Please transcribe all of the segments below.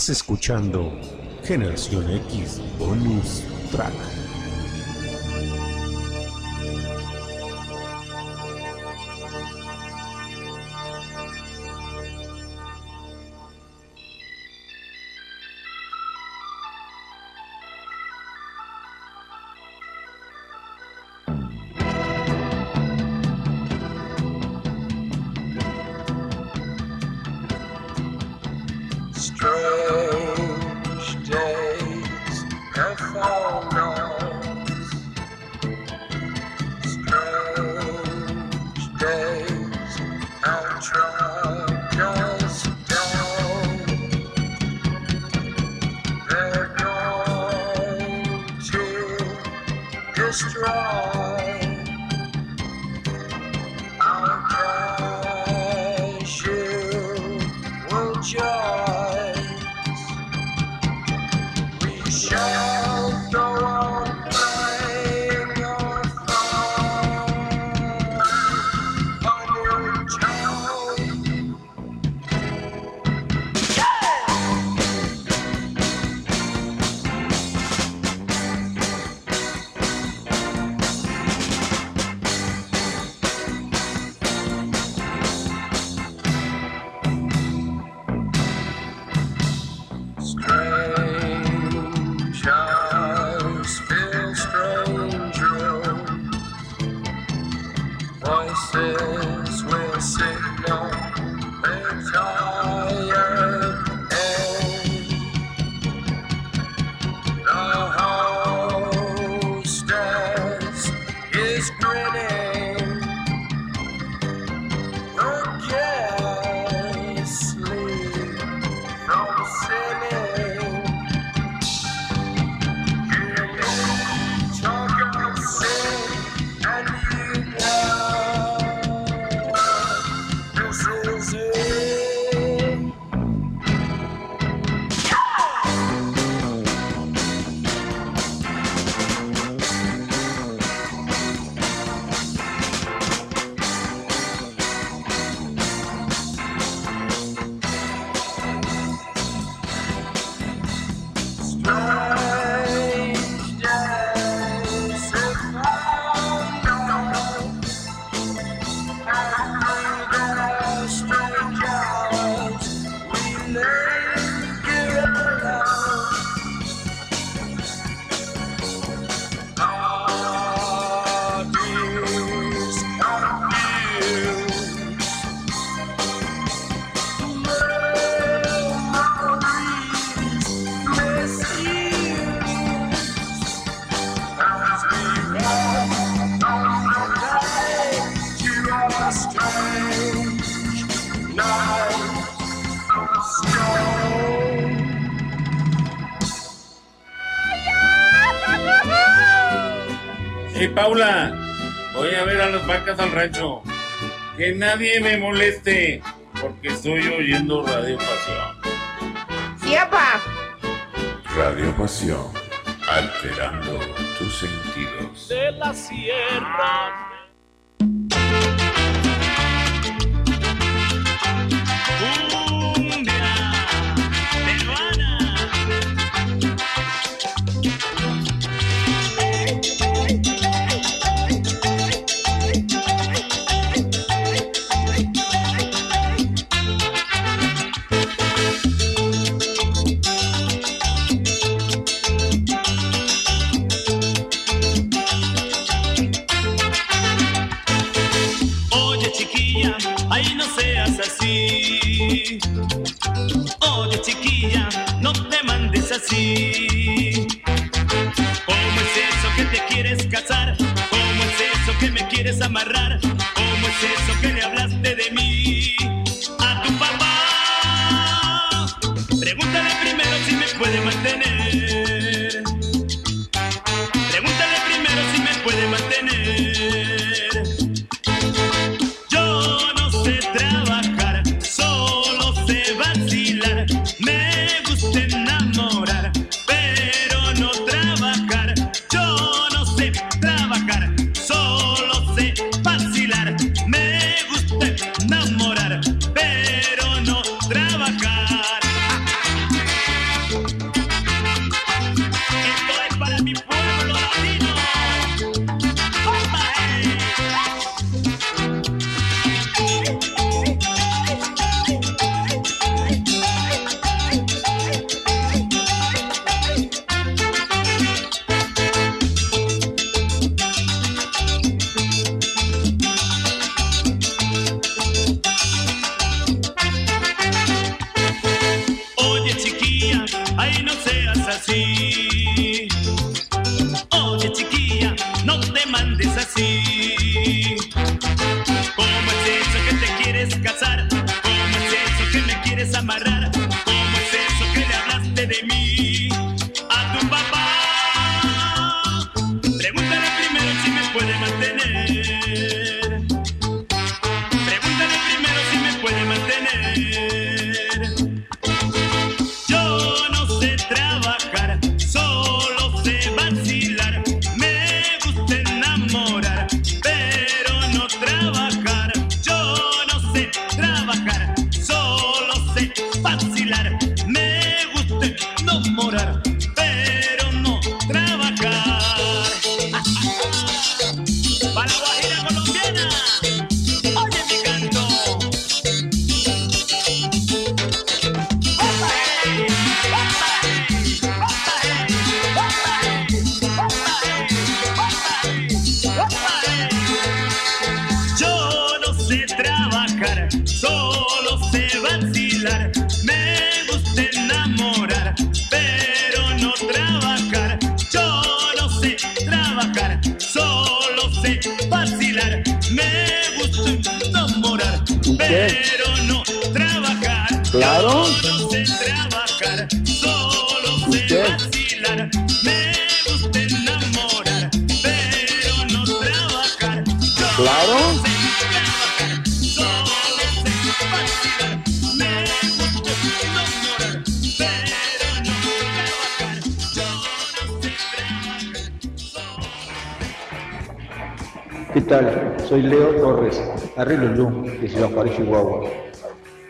Estás escuchando Generación X Bonus Track. nadie me moleste, porque estoy oyendo Radio Pasión. ¡Siapa! Radio Pasión, alterando tus sentidos. De la sierra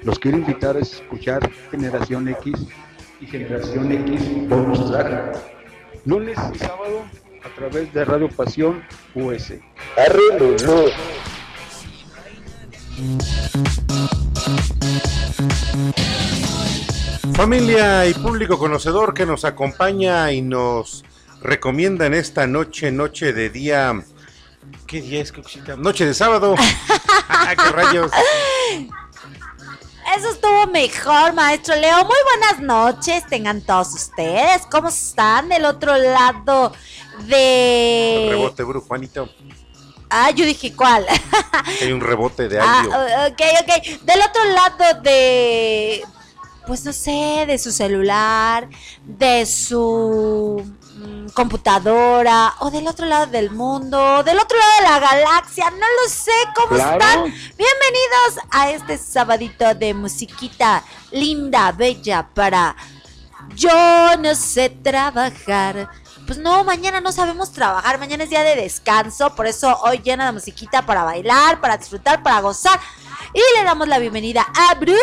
Los quiero invitar a escuchar Generación X y Generación X Bonus Track, lunes y sábado a través de Radio Pasión US. Arrilulú. Familia y público conocedor que nos acompaña y nos recomienda en esta noche, noche de día. ¿Qué día es, Coxita? Noche de sábado. Ah, ¡Qué rayos! Eso estuvo mejor, maestro Leo. Muy buenas noches, tengan todos ustedes. ¿Cómo están del otro lado de... Rebote, Bru, Juanito. Ah, yo dije cuál. Hay un rebote de Ah, audio. ok, ok. Del otro lado de, pues no sé, de su celular, de su mm, computadora, o del otro lado del mundo, del otro lado de la galaxia, no lo sé, ¿cómo Claro. están? Bienvenidos a este sabadito de musiquita linda, bella, para yo no sé trabajar. Pues no, mañana no sabemos trabajar, mañana es día de descanso, por eso hoy llena de musiquita para bailar, para disfrutar, para gozar. Y le damos la bienvenida a Brujo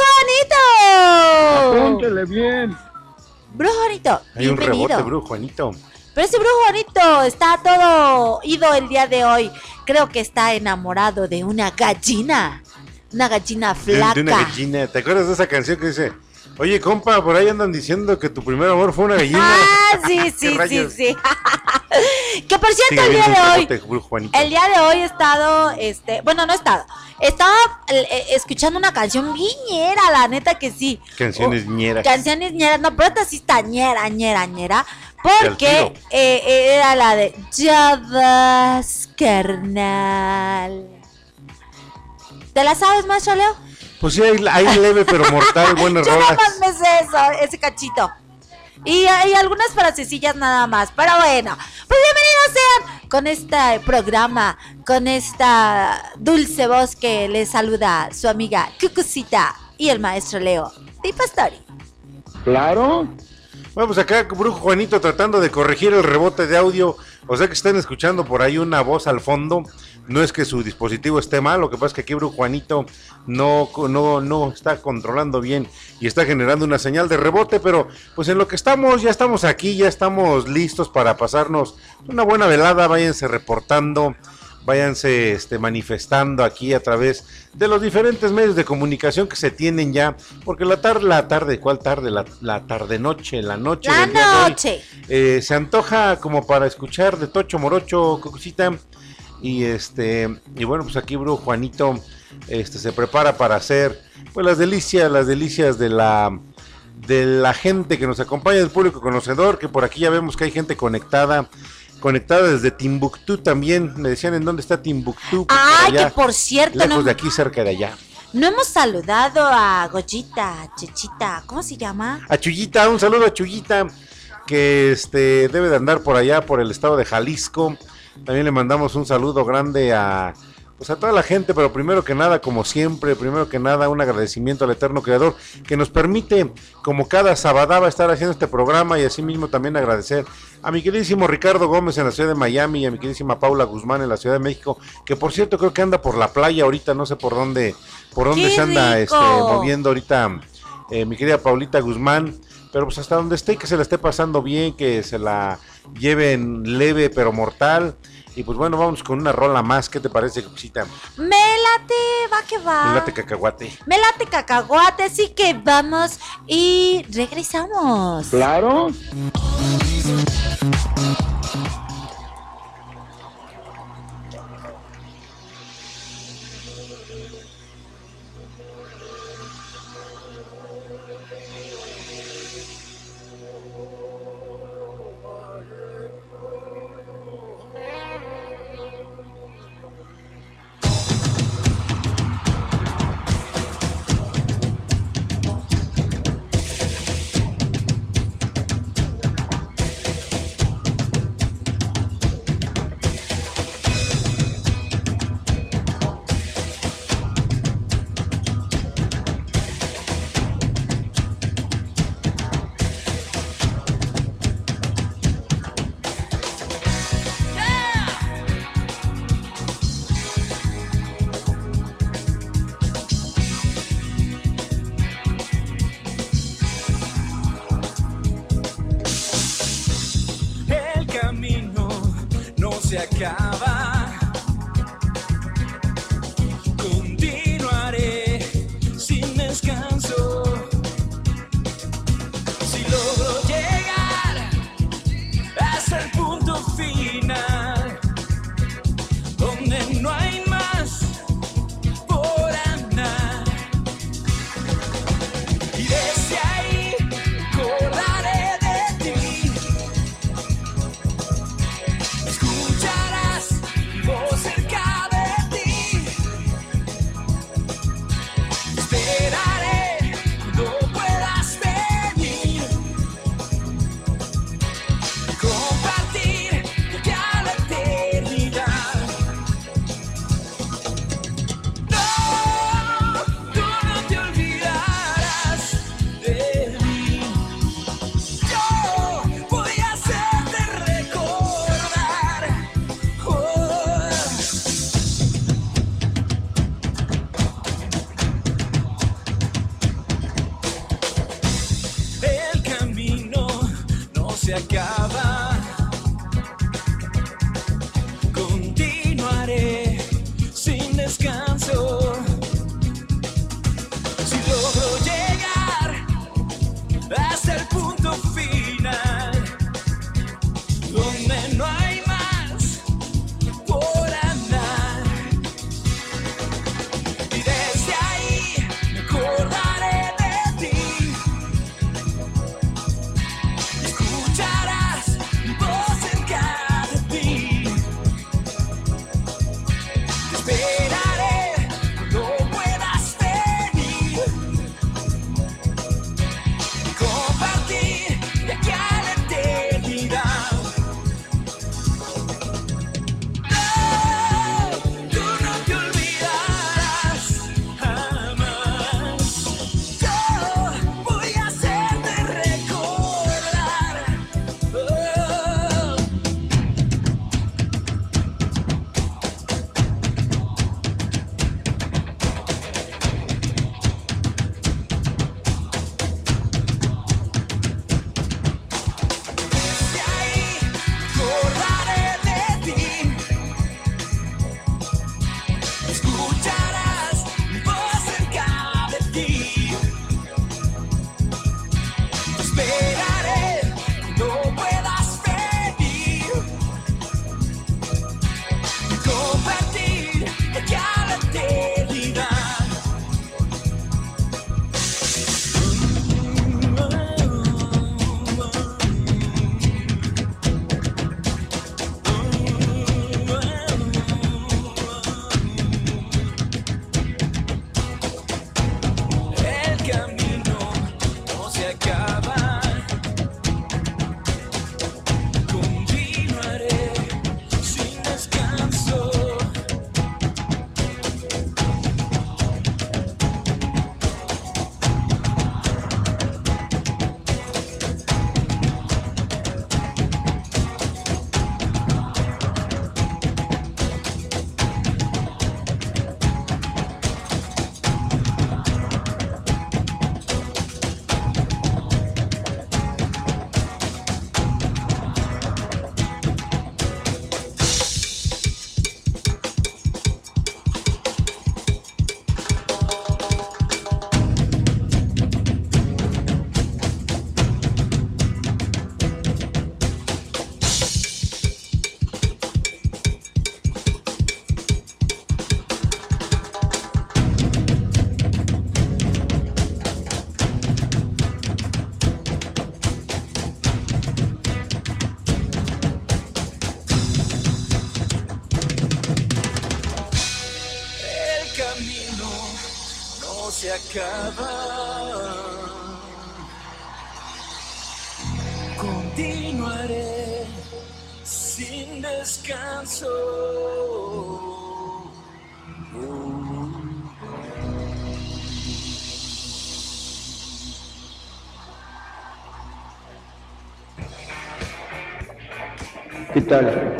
Juanito. Apúntele bien. Brujo Juanito, Hay un bienvenido. rebote, Juanito. Pero ese Brujo Juanito está todo ido el día de hoy. Creo que está enamorado de una gallina. Una gallina De, flaca. de una gallina. ¿Te acuerdas de esa canción que dice? Oye, compa, por ahí andan diciendo que tu primer amor fue una gallina. Ah, sí, ¿Qué sí, sí, sí. que por cierto, el día de hoy, el día de hoy he estado, este, bueno, no he estado, estaba eh, escuchando una canción viñera, la neta que sí. Canciones Oh, ñeras. Canciones ñeras, no, pero esta sí está ñera, ñera, ñera. Porque eh, eh, era la de Ya vas, carnal. ¿Te la sabes, maestro Leo? Pues sí, hay, hay leve pero mortal, buenas Yo nada más me sé eso, ese cachito. Y hay algunas frasecillas nada más. Pero bueno, pues bienvenidos sean con este programa, con esta dulce voz que les saluda su amiga Cucucita y el maestro Leo de Pastori. Claro. Bueno, pues acá Brujo Juanito tratando de corregir el rebote de audio. O sea que están escuchando por ahí una voz al fondo. No es que su dispositivo esté mal, lo que pasa es que aquí Juanito no, no, no está controlando bien y está generando una señal de rebote, pero pues en lo que estamos, ya estamos aquí, ya estamos listos para pasarnos una buena velada, váyanse reportando, váyanse este, manifestando aquí a través de los diferentes medios de comunicación que se tienen ya, porque la tarde, la tarde, ¿cuál tarde? La, la tarde noche, la noche. La del día de hoy, noche. eh, se antoja como para escuchar de Tocho Morocho, Cocosita. Y este, y bueno, pues aquí Bru Juanito este, se prepara para hacer pues las delicias, las delicias de la de la gente que nos acompaña, del público conocedor, que por aquí ya vemos que hay gente conectada, conectada desde Timbuktu también. Me decían en dónde está Timbuktu. Ay, por allá, que por cierto, lejos no, de aquí, cerca de allá. no hemos saludado a Goyita, Chechita, ¿cómo se llama? A Chuyita, un saludo a Chuyita, que este debe de andar por allá, por el estado de Jalisco. También le mandamos un saludo grande a pues a toda la gente, pero primero que nada, como siempre, primero que nada, un agradecimiento al Eterno Creador que nos permite, como cada sabadaba, estar haciendo este programa y asimismo también agradecer a mi queridísimo Ricardo Gómez en la ciudad de Miami y a mi queridísima Paula Guzmán en la ciudad de México, que por cierto creo que anda por la playa ahorita, no sé por dónde, por dónde ¡Qué se anda este, moviendo ahorita eh, mi querida Paulita Guzmán. Pero pues hasta donde esté, que se la esté pasando bien, que se la lleven leve pero mortal. Y pues bueno, vamos con una rola más. ¿Qué te parece, Cosita? Me late, va que va. El late cacahuate. Me late cacahuate, así que vamos y regresamos. Claro.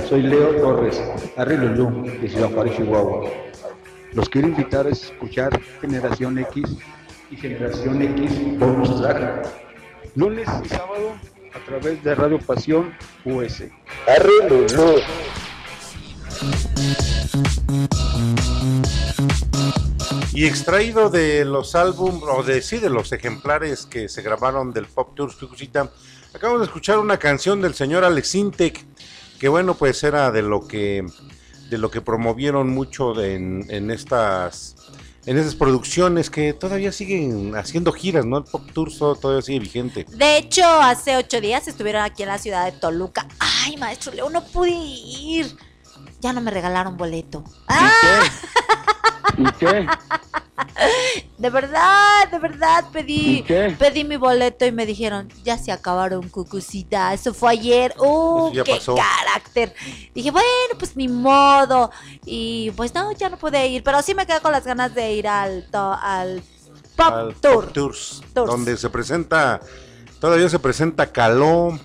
Soy Leo Torres, Arreglo Lum, de Ciudad Juárez, Chihuahua. Los quiero invitar a escuchar Generación X y Generación X Bonus Track. Lunes y sábado a través de Radio Pasión US. Arreglo Lum. Y extraído de los álbumes, o de sí, de los ejemplares que se grabaron del Pop Tours Picucita, acabamos de escuchar una canción del señor Alex Intec, que bueno, pues era de lo que de lo que promovieron mucho de- en, en estas en esas producciones que todavía siguen haciendo giras, ¿no? El Pop todo- todavía sigue vigente. De hecho, hace ocho días estuvieron aquí en la ciudad de Toluca. Ay, maestro Leo, no pude ir. Ya no me regalaron boleto. Ah, ¿Y qué? de verdad, de verdad ¿Y pedí, pedí mi boleto y me dijeron, ya se acabaron, cucucita. Eso fue ayer. ¡Uh, qué pasó. carácter! Dije, bueno, pues ni modo. Y pues no, ya no pude ir. Pero sí me quedé con las ganas de ir al, to- al Pop al Tour. Pop Tours, Tours. donde se presenta, todavía se presenta Caló,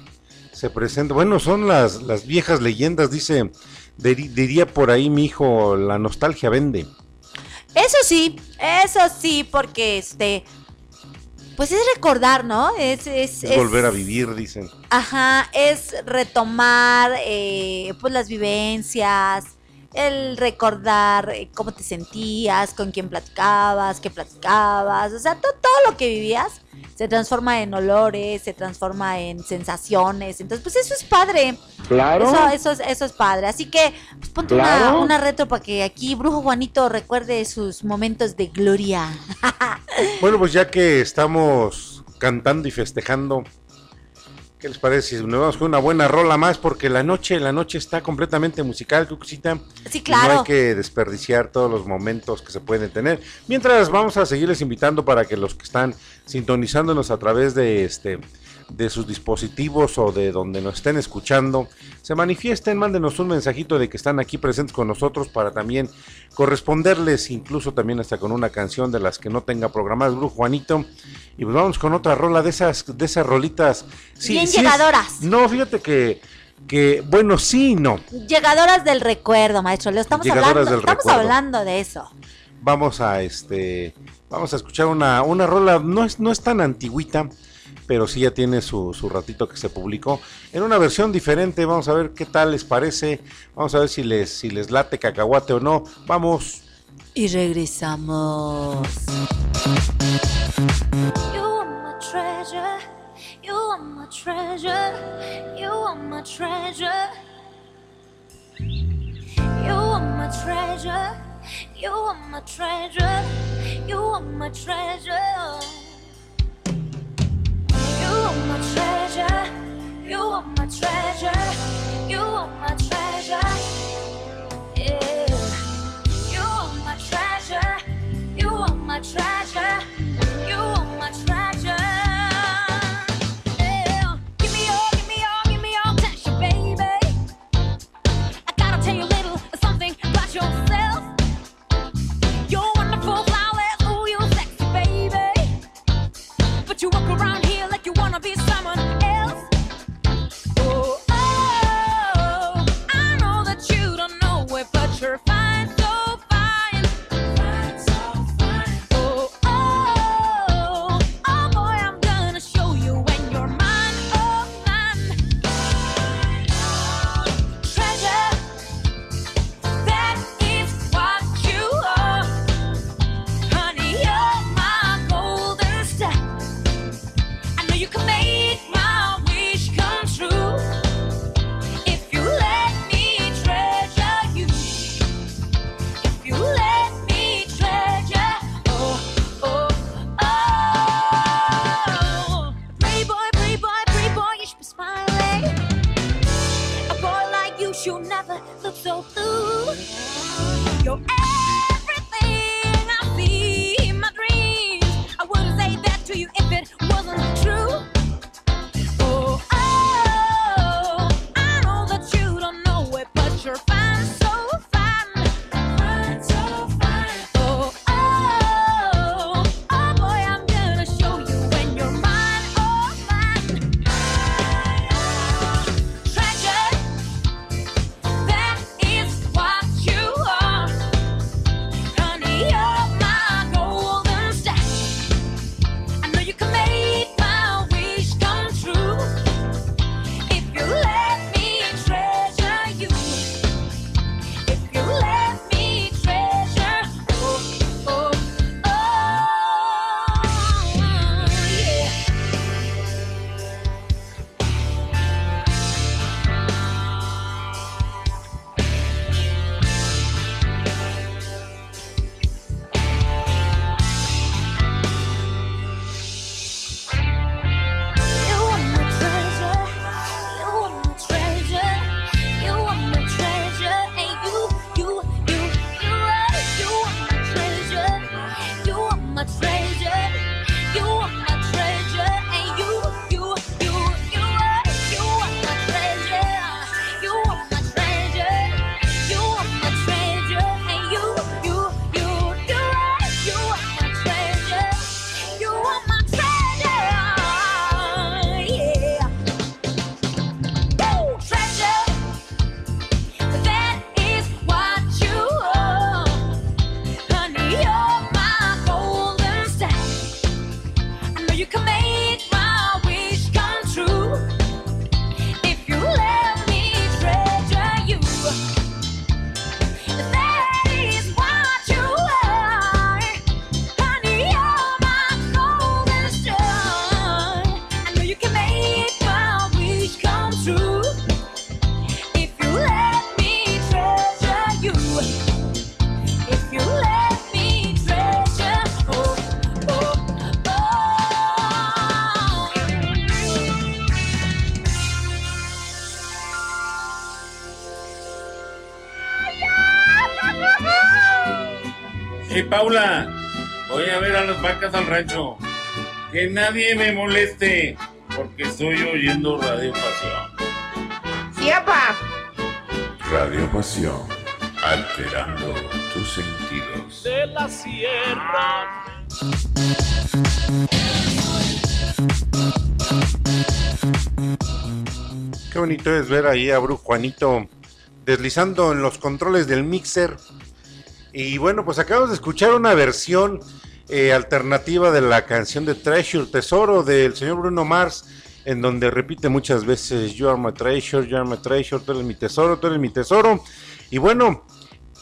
se presenta, bueno, son las, las viejas leyendas, dice, diría por ahí mi hijo, la nostalgia vende. Eso sí, eso sí, porque este. Pues es recordar, ¿no? Es, es, Es volver a vivir, dicen. Ajá, es retomar eh, pues las vivencias, el recordar eh, cómo te sentías, con quién platicabas, qué platicabas, o sea, to- todo lo que vivías se transforma en olores, se transforma en sensaciones, entonces pues eso es padre. Claro. Eso, eso, es, eso es padre. Así que pues, ponte una, una retro para que aquí Brujo Juanito recuerde sus momentos de gloria. Bueno, pues ya que estamos cantando y festejando, ¿qué les parece si nos vamos con una buena rola más? Porque la noche, la noche está completamente musical, Cucucita. Sí, claro. no hay que desperdiciar todos los momentos que se pueden tener. Mientras vamos a seguirles invitando para que los que están sintonizándonos a través de este de sus dispositivos o de donde nos estén escuchando, se manifiesten, mándenos un mensajito de que están aquí presentes con nosotros para también corresponderles, incluso también hasta con una canción de las que no tenga programadas, Brujo Juanito. Y pues vamos con otra rola de esas, de esas rolitas. Sí, Bien sí es- llegadoras. no, fíjate que, que, bueno, sí y no. Llegadoras del recuerdo, maestro Leo. Estamos, Llegadoras hablando, del estamos recuerdo. hablando de eso. vamos a este vamos a escuchar una, una rola no es no es tan antigüita pero sí ya tiene su, su ratito que se publicó en una versión diferente vamos a ver qué tal les parece vamos a ver si les si les late cacahuate o no vamos Y regresamos. You are my treasure. You are my treasure. You are my treasure. You are my treasure. You are my treasure. You are my treasure. Treasure. You are my treasure. Blue. You're Paula, voy a ver a las vacas al rancho. Que nadie me moleste, porque estoy oyendo Radio Pasión. Sí, papá. Radio Pasión, alterando tus sentidos. de la sierra. Qué bonito es ver ahí a Bru Juanito deslizando en los controles del mixer. Y bueno, pues acabamos de escuchar una versión eh, alternativa de la canción de Treasure, Tesoro, del señor Bruno Mars, en donde repite muchas veces, You are my treasure, you are my treasure, tú eres mi tesoro, tú eres mi tesoro. Y bueno,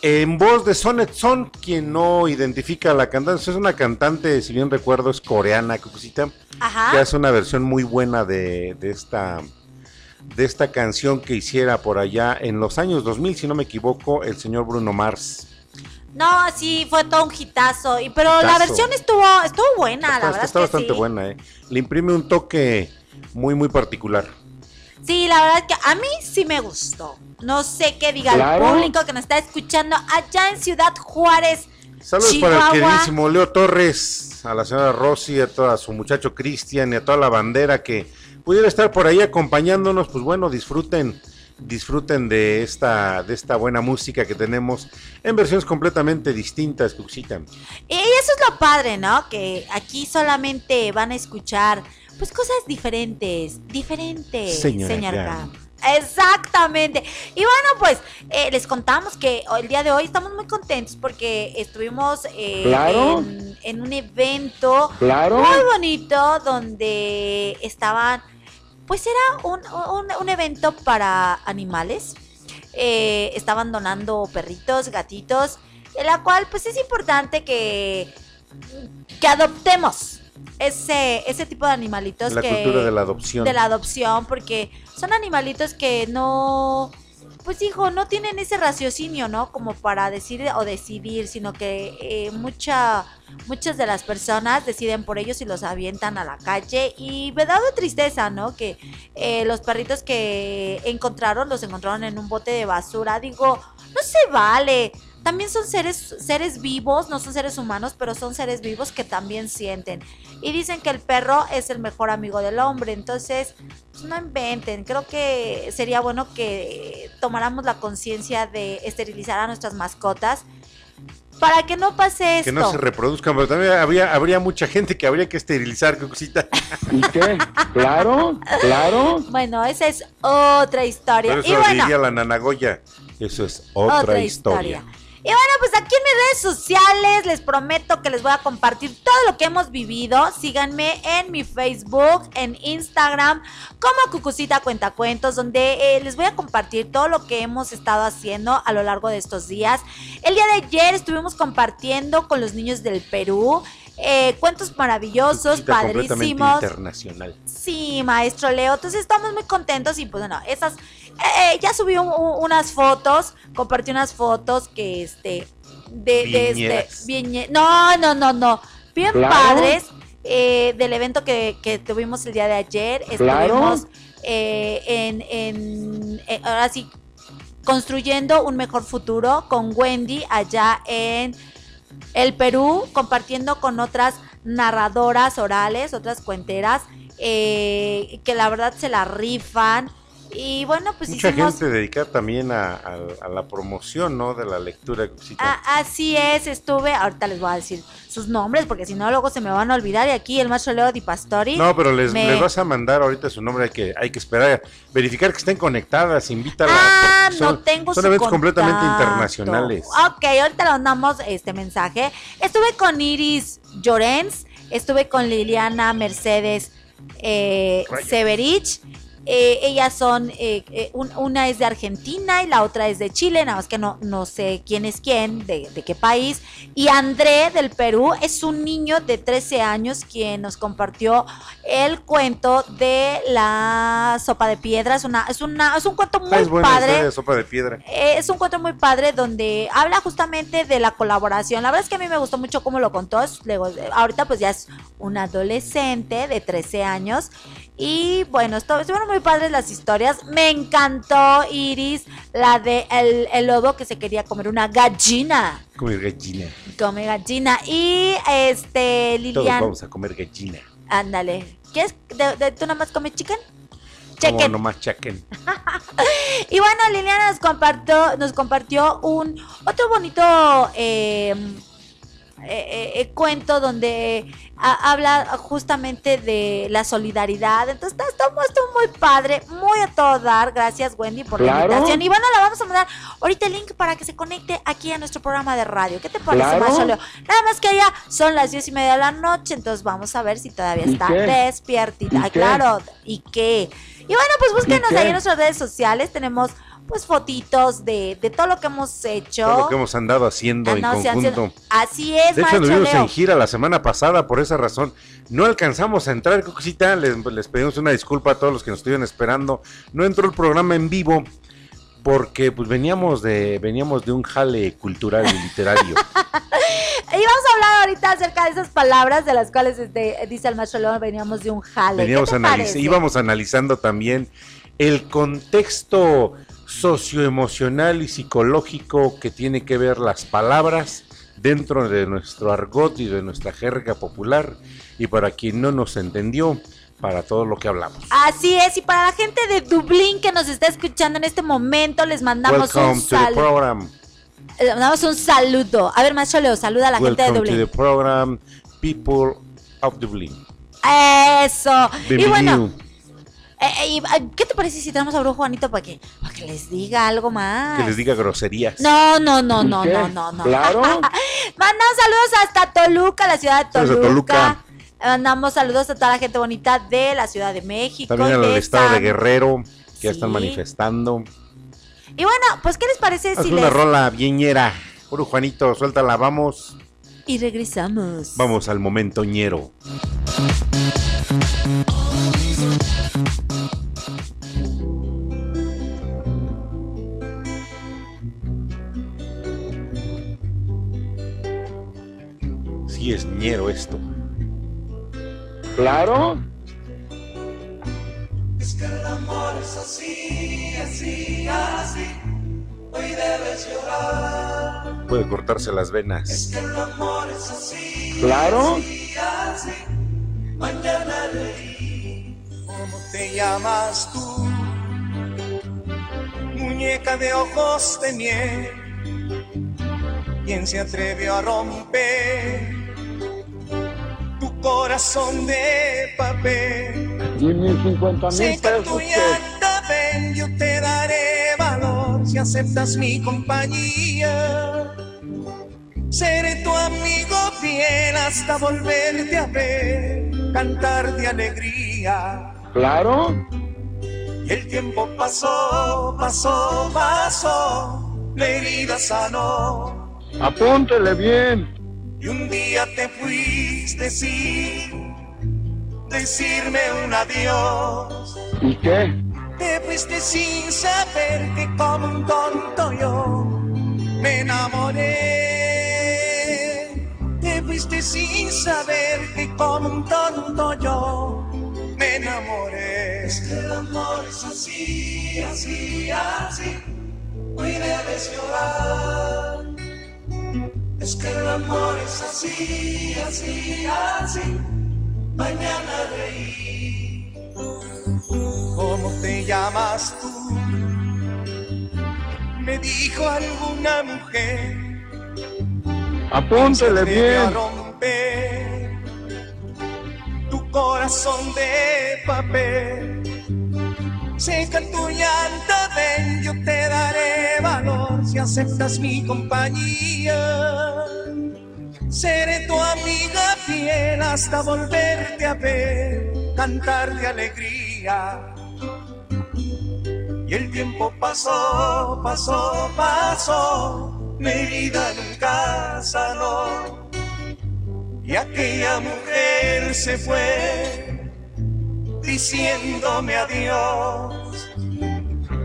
en voz de Sonet Son, quien no identifica a la cantante, es una cantante, si bien recuerdo, es coreana, Ajá. que hace una versión muy buena de, de esta de esta canción que hiciera por allá en los años 2000, si no me equivoco, el señor Bruno Mars. No, sí, fue todo un hitazo. Y, pero la versión estuvo, estuvo buena, la Está, verdad. está es que bastante sí. buena, ¿eh? Le imprime un toque muy, muy particular. Sí, la verdad es que a mí sí me gustó. No sé qué diga Claro. el público que nos está escuchando allá en Ciudad Juárez. Saludos para el Chihuahua. queridísimo Leo Torres, a la señora Rosy, a todo a su muchacho Cristian y a toda la bandera que pudiera estar por ahí acompañándonos. Pues bueno, disfruten, disfruten de esta, de esta buena música que tenemos en versiones completamente distintas, Cuxita. Y eso es lo padre, ¿no? Que aquí solamente van a escuchar pues cosas diferentes, diferentes, Señora señor Gam. Gam. Exactamente. Y bueno, pues eh, les contamos que el día de hoy estamos muy contentos porque estuvimos eh, Claro. en, en un evento Claro. muy bonito donde estaban, pues era un, un- un evento para animales. Eh, estaban donando perritos, gatitos, en la cual pues es importante que, que adoptemos ese, ese tipo de animalitos La que, cultura de la adopción. de la adopción, porque son animalitos que no, pues hijo, no tienen ese raciocinio, ¿no? Como para decir o decidir, sino que eh, mucha, muchas de las personas deciden por ellos y los avientan a la calle. Y me da tristeza, ¿no? Que eh, los perritos que encontraron, los encontraron en un bote de basura. Digo, no se vale. También son seres, seres vivos, no son seres humanos, pero son seres vivos que también sienten. Y dicen que el perro es el mejor amigo del hombre. Entonces, pues no inventen. Creo que sería bueno que tomáramos la conciencia de esterilizar a nuestras mascotas para que no pase esto. Que no se reproduzcan, pero también habría, habría mucha gente que habría que esterilizar, cosita. ¿Y qué? Claro, claro. Bueno, esa es otra historia. Pero y eso bueno, diría la nanagoya. Eso es otra, historia. Y bueno, pues aquí en mis redes sociales les prometo que les voy a compartir todo lo que hemos vivido. Síganme en mi Facebook, en Instagram, como Cucucita Cuentacuentos, donde eh, les voy a compartir todo lo que hemos estado haciendo a lo largo de estos días. El día de ayer estuvimos compartiendo con los niños del Perú. Eh, cuentos maravillosos, padrísimos. internacional. Sí, maestro Leo. Entonces estamos muy contentos y pues bueno, esas eh, ya subí un- un- unas fotos, compartí unas fotos que este de, este viñe- no, no, no, no, bien Claro. padres eh, del evento que, que tuvimos el día de ayer. Claro. Estuvimos eh, en, en ahora sí construyendo un mejor futuro con Wendy allá en el Perú, compartiendo con otras narradoras orales, otras cuenteras, eh, que la verdad se la rifan. Y bueno, pues Mucha hicimos... gente dedicada también a, a- a la promoción, ¿no? De la lectura. Ah, así es, estuve, ahorita les voy a decir sus nombres, porque si no luego se me van a olvidar. Y aquí el maestro Leo Di Pastori. No, pero les, me- les vas a mandar ahorita su nombre, hay que, hay que esperar, verificar que estén conectadas, invítalas. Ah, son, no tengo son su eventos completamente internacionales. Ok, ahorita le mandamos este mensaje. Estuve con Iris Llorens, estuve con Liliana Mercedes eh. Severich. Eh, ellas son, eh, eh, un- una es de Argentina y la otra es de Chile, nada más que no, no sé quién es quién, de, de qué país. Y André del Perú es un niño de 13 años quien nos compartió el cuento de la sopa de piedra. Es, una, es, una, es un cuento muy es buena padre. de sopa de piedra. Es un cuento muy padre donde habla justamente de la colaboración. La verdad es que a mí me gustó mucho cómo lo contó. Ahorita pues ya es un adolescente de 13 años. Y bueno, esto- estuvieron muy padres las historias. Me encantó Iris, la de el, el lobo que se quería comer una gallina. Comer gallina. Come gallina. Y este, Todos Lilian, vamos a comer gallina. ándale. ¿Quieres? De, de- ¿Tú nada más comes chicken? Chequen. nomás chaquen. Y bueno, Liliana nos compartió, nos compartió un otro bonito eh, eh, eh, cuento donde ha- habla justamente de la solidaridad. Entonces está, estuvo muy padre, muy a todo dar. Gracias, Wendy, por la invitación. Y bueno, la vamos a mandar ahorita el link para que se conecte aquí a nuestro programa de radio. ¿Qué te parece, Claro. Macho Leo? Nada más que allá son las diez y media de la noche, entonces vamos a ver si todavía ¿Y está qué? despiertita. ¿Y qué? claro, ¿y qué? Y bueno, pues búsquenos ahí en nuestras redes sociales. Tenemos pues fotitos de, de todo lo que hemos hecho. Todo lo que hemos andado haciendo en Andamos conjunto. haciendo- Así es, De hecho, anduvimos en gira la semana pasada, por esa razón. No alcanzamos a entrar, cosita. Les, les pedimos una disculpa a todos los que nos estuvieron esperando. No entró el programa en vivo porque pues veníamos de veníamos de un jale cultural y literario. Y vamos a hablar ahorita acerca de esas palabras de las cuales este, dice el maestro León, veníamos de un jale. veníamos ¿Qué te analiz- parece? íbamos analizando también el contexto socioemocional y psicológico que tiene que ver las palabras dentro de nuestro argot y de nuestra jerga popular y para quien no nos entendió para todo lo que hablamos. Así es, y para la gente de Dublín que nos está escuchando en este momento, les mandamos Welcome un saludo. program. Les mandamos un saludo. A ver, maestro Leo, saluda a la gente de Welcome to Dublín. the program, people of Dublin. Eso. Y bueno, eh, eh, ah, ¿qué te parece si tenemos a Brujo Juanito para que, para que les diga algo más? Que les diga groserías. No, no, no, no, ¿Qué? no, no, no. Claro. Mandamos saludos hasta Toluca, la ciudad de Toluca. Toluca. Mandamos saludos a toda la gente bonita de la Ciudad de México. También al de estado de Guerrero, que ya están manifestando. Y bueno, pues, ¿qué les parece Haz si una les... rola bienñera. Puro Juanito, suéltala, vamos. Y regresamos. Vamos al momento ñero. Sí es ñero esto. Claro. Es que el amor es así, así, así. Hoy debes llorar. Puede cortarse las venas. Que el amor es así. Claro. Así, así. Mañana reí. ¿Cómo te llamas tú? Muñeca de ojos de miel. ¿Quién se atrevió a romper corazón de papel? Dime 50 mil pesos ven, yo te daré valor si aceptas mi compañía. Seré tu amigo fiel hasta volverte a ver, cantar de alegría. Claro. Y el tiempo pasó, pasó, pasó, la herida sanó. Apúntele bien. Y un día te fuiste sin decirme un adiós. ¿Y qué? Te fuiste sin saber que como un tonto yo me enamoré. Te fuiste sin saber que como un tonto yo me enamoré. Es que el amor es así, así, así. Hoy debes llorar. Es que el amor es así, así, así. Mañana reír. ¿Cómo te llamas tú? Me dijo alguna mujer. Apúntele bien. romper tu corazón de papel. Seca tu llanto, ven, yo te daré valor si aceptas mi compañía. Seré tu amiga fiel hasta volverte a ver, cantar de alegría. Y el tiempo pasó, pasó, pasó, mi vida nunca sanó. Y aquella mujer se fue diciéndome adiós.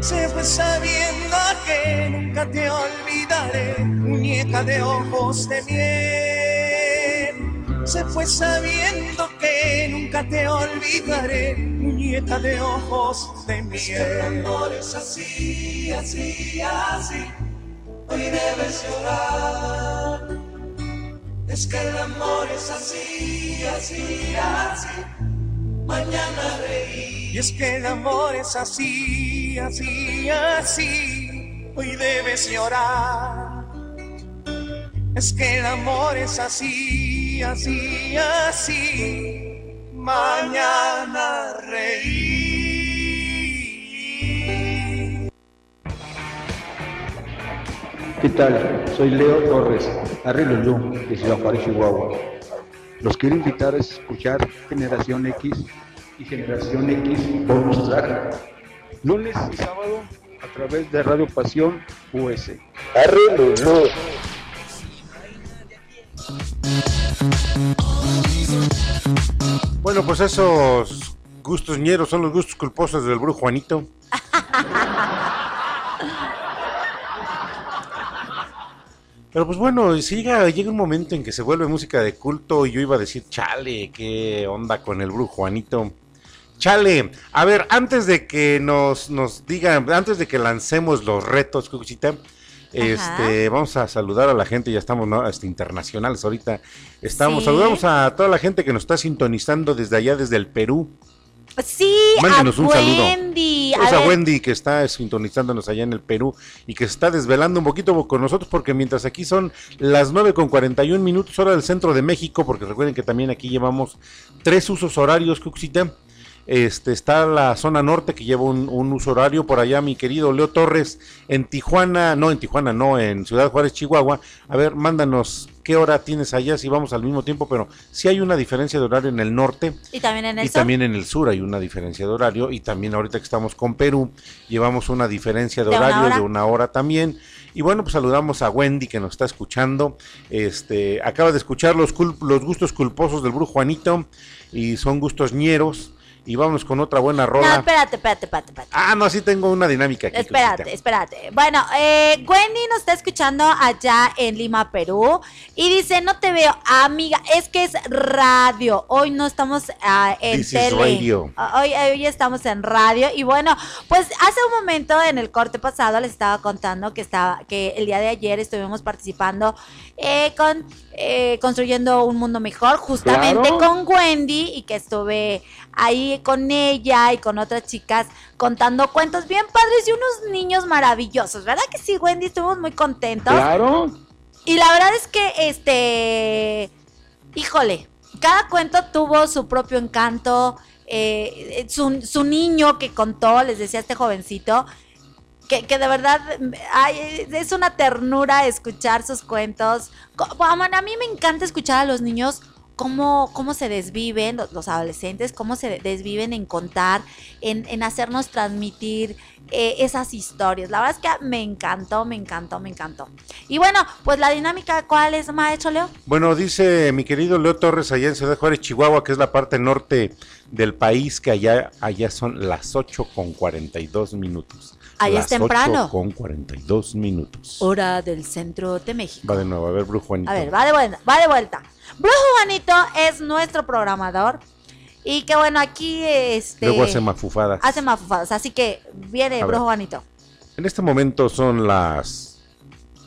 Se fue sabiendo que nunca te olvidaré, muñeca de ojos de miel. Se fue sabiendo que nunca te olvidaré, muñeca de ojos de miel. El amor es así, así, así. Hoy debes llorar. Es que el amor es así, así, así. Mañana reír. Y es que el amor es así, así, así. Hoy debes llorar. Es que el amor es así, así, así. Mañana reír. ¿Qué tal? Soy Leo Torres, Arreglo Lum, de Ciudad Juárez, Chihuahua. Los quiero invitar a escuchar Generación X y Generación X Bonus Track, lunes y sábado a través de Radio Pasión US. Arreglo Lum. Bueno, pues esos gustos ñeros son los gustos culposos del brujo Juanito. Pero pues bueno, si llega, llega un momento en que se vuelve música de culto y yo iba a decir, chale, qué onda con el brujo Juanito. Chale, a ver, antes de que nos, nos digan, antes de que lancemos los retos, Cucuchita, este, vamos a saludar a la gente, ya estamos ¿no? este, internacionales ahorita. Estamos, Sí. saludamos a toda la gente que nos está sintonizando desde allá, desde el Perú. Sí, Mándenos a un saludo. Saludos A Wendy que está sintonizándonos allá en el Perú y que se está desvelando un poquito con nosotros porque mientras aquí son las 9 con 41 minutos hora del centro de México, porque recuerden que también aquí llevamos tres usos horarios, Cuxita. Este, está la zona norte que lleva un, un uso horario por allá, mi querido Leo Torres, en Tijuana, no en Tijuana, no, en Ciudad Juárez, Chihuahua. A ver, mándanos qué hora tienes allá, si vamos al mismo tiempo, pero sí hay una diferencia de horario en el norte. Y también en el Y sur. también en el sur hay una diferencia de horario y también ahorita que estamos con Perú llevamos una diferencia de, ¿De una horario hora? de una hora también. Y bueno, pues saludamos a Wendy que nos está escuchando. Este, acaba de escuchar los, los gustos culposos del brujo Juanito y son gustos ñeros. Y vamos con otra buena No, rola. espérate, espérate, espérate, espérate. ah, no, sí tengo una dinámica aquí. Espérate, Cosita. espérate. Bueno, eh, Wendy nos está escuchando allá en Lima, Perú. Y dice, no te veo, amiga, es que es radio. Hoy no estamos ah, en This is tele. radio. Ah, Hoy, hoy estamos en radio. Y bueno, pues hace un momento en el corte pasado les estaba contando que, estaba, que el día de ayer estuvimos participando eh, con eh, Construyendo un Mundo Mejor, justamente Claro. con Wendy. Y que estuve ahí con ella y con otras chicas contando cuentos bien padres y unos niños maravillosos, ¿verdad que sí, Wendy? Estuvimos muy contentos. Claro. Y la verdad es que, este, híjole, cada cuento tuvo su propio encanto. eh, su, su niño que contó, les decía este jovencito, que, que de verdad ay, es una ternura escuchar sus cuentos. Bueno, a mí me encanta escuchar a los niños cómo, cómo se desviven, los, los adolescentes, cómo se desviven en contar, en, en hacernos transmitir eh, esas historias. La verdad es que me encantó, me encantó, me encantó. Y bueno, pues la dinámica, ¿cuál es, maestro Leo? Bueno, dice mi querido Leo Torres allá en Ciudad Juárez, Chihuahua, que es la parte norte del país, que allá, allá son las 8 con 42 minutos. Allá Las es temprano. 8 con 42 minutos. Hora del centro de México. Va de nuevo, a ver, Brujo Juanito. A ver, va de vuelta, va de vuelta. Brujo Juanito es nuestro programador. Y que bueno, aquí este. Luego hace mafufadas. hace mafufadas. Así que viene Brujo. Juanito. En este momento son las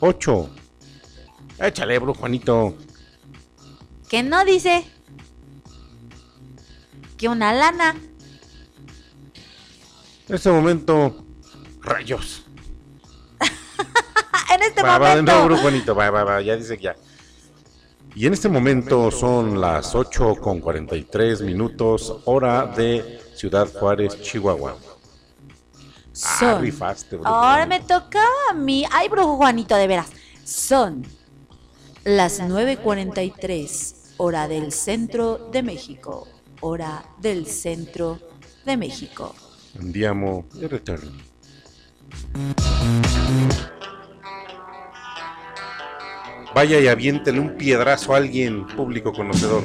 8. Échale, Brujo Juanito. Que no dice que una lana. En este momento, rayos. En este Va, va momento. nuevo, Brujo Juanito. Va, va, va, ya dice que ya. Y en este momento son las 8 con 43 minutos, hora de Ciudad Juárez, Chihuahua. Ah, Son. rifaste, Brujo Ahora me toca a mí. Ay, Brujo Juanito, de veras. Son las 9.43, hora del centro de México. Hora del centro de México. Andiamo e retorno. Vaya y aviéntele un piedrazo a alguien, público conocedor.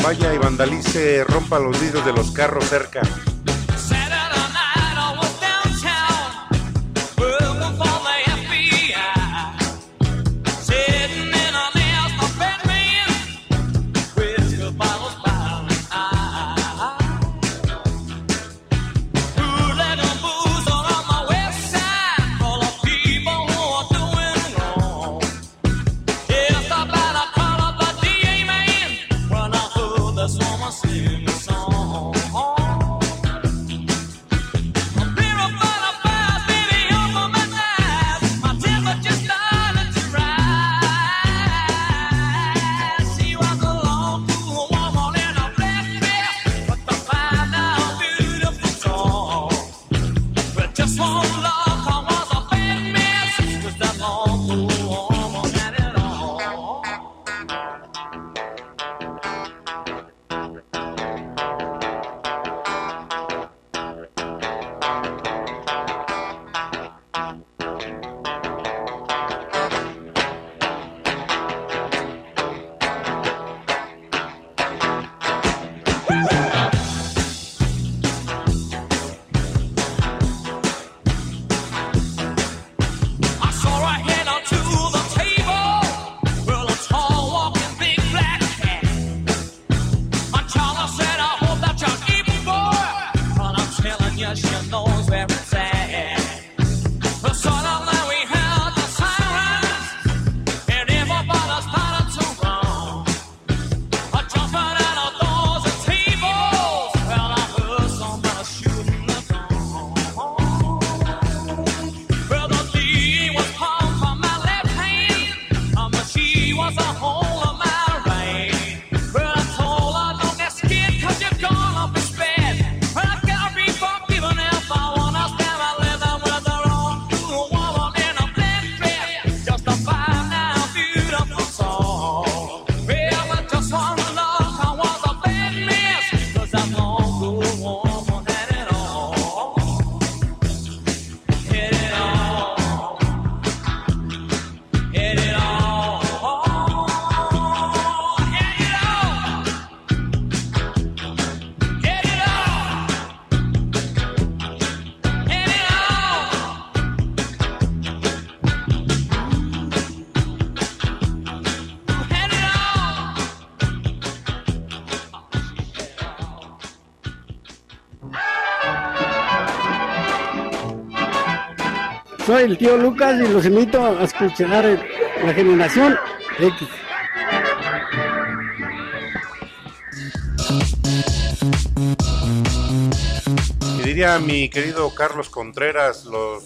Vaya y vandalice, rompa los vidrios de los carros cerca. Soy el tío Lucas y los invito a escuchar la generación X. Y diría mi querido Carlos Contreras, los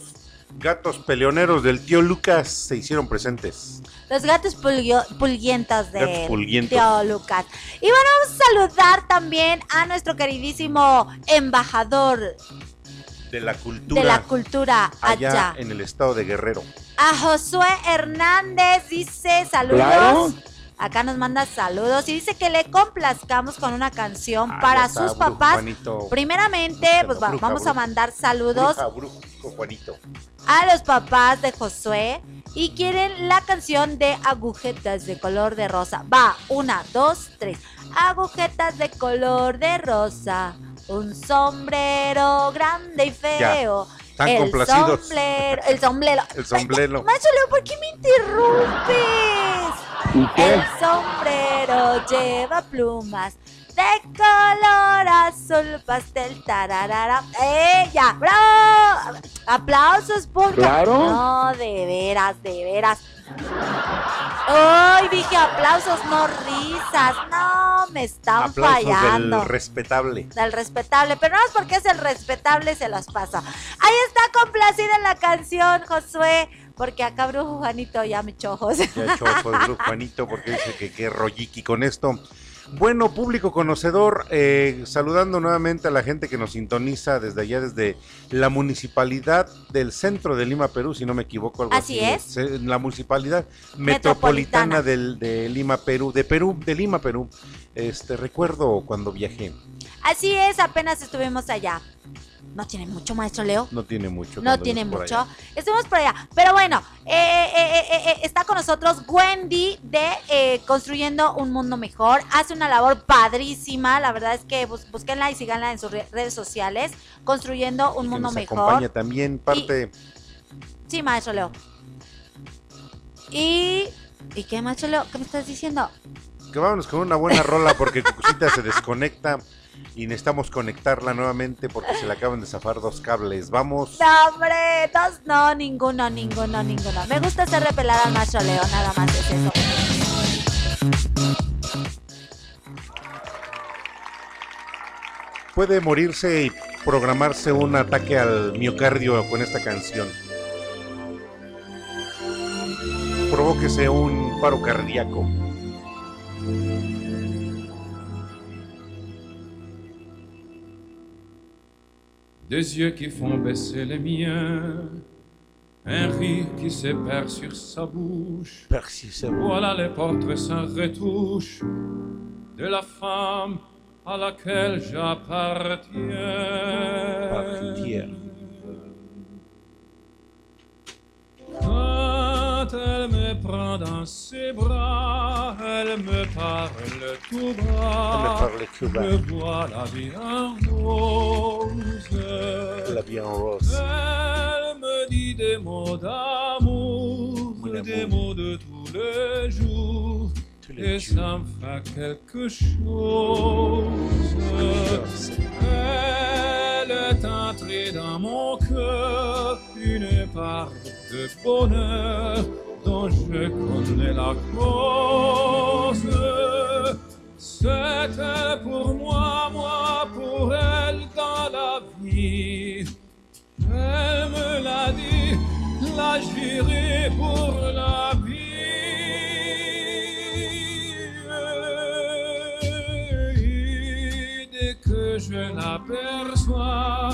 gatos peleoneros del tío Lucas se hicieron presentes. Los gatos pulguientos pulguientos. tío Lucas. Y bueno, vamos a saludar también a nuestro queridísimo embajador De la cultura. de la cultura allá, allá. en el estado de Guerrero. A Josué Hernández dice saludos. Claro. Acá nos manda saludos y dice que le complazcamos con una canción Ah, para está, sus papás. Juanito. Primeramente, pues bruja, vamos a mandar saludos Bruja, brujo, Juanito. a los papás de Josué y quieren la canción de agujetas de color de rosa. Va, una, dos, tres. Agujetas de color de rosa, un sombrero grande y feo. están el complacidos. sombrero, el sombrero. El sombrero. Macho Leo, ¿por qué me interrumpes? El sombrero lleva plumas de color azul pastel. Tararara. ¡Eh, ya! ¡Bravo! Aplausos, punto. Claro. No, de veras, de veras. Ay, dije aplausos, no risas. No, me están Aplausos fallando. del respetable. Del respetable, pero no es porque es el respetable, se los paso. Ahí está complacida la canción, Josué, porque acá Brujo Juanito ya me echó ojos. Ya echó ojos, brujo Juanito porque dice que qué rolliqui con esto. Bueno, público conocedor, eh, saludando nuevamente a la gente que nos sintoniza desde allá, desde la municipalidad del centro de Lima, Perú, si no me equivoco. Algo Así es. Eh, La municipalidad Metropolitana. metropolitana del, de Lima, Perú, de Perú, de Lima, Perú. Este, recuerdo cuando viajé, Así es, apenas estuvimos allá. No tiene mucho, maestro Leo. no tiene mucho. No tiene mucho. allá. Estuvimos por allá. Pero bueno, eh, eh, eh, está con nosotros Wendy de Construyendo un Mundo Mejor. Hace una labor padrísima. La verdad es que bus- búsquenla y síganla en sus re- redes sociales. Construyendo un Mundo nos Mejor. acompaña también parte... Sí, maestro Leo. Y. ¿Y qué, maestro Leo? ¿Qué me estás diciendo? Que vámonos con una buena rola porque Cucucita se desconecta y necesitamos conectarla nuevamente porque se le acaban de zafar dos cables. Vamos. No, hombre, dos, no, ninguno, ninguno, ninguno. Me gusta hacer repelar al maestro Leo, nada más es eso. Puede morirse y programarse un ataque al miocardio con esta canción. Provóquese un paro cardíaco. Des yeux qui font baisser les miens, un rire qui se perd sur sa bouche. Voilà les portraits sans retouche de la femme à laquelle j'appartiens. Elle me prend dans ses bras, elle me parle tout bas. Elle me parle tout bas. Je vois la vie en rose. La vie en rose. Elle me dit des mots d'amour, des mots de tous les jours. Et ça me fait quelque chose. Elle est entrée dans mon cœur, une part de bonheur dont je connais la cause. C'était pour moi, moi pour elle dans la vie. Elle me l'a dit, la j'irai pour la vie. Que je l'aperçois,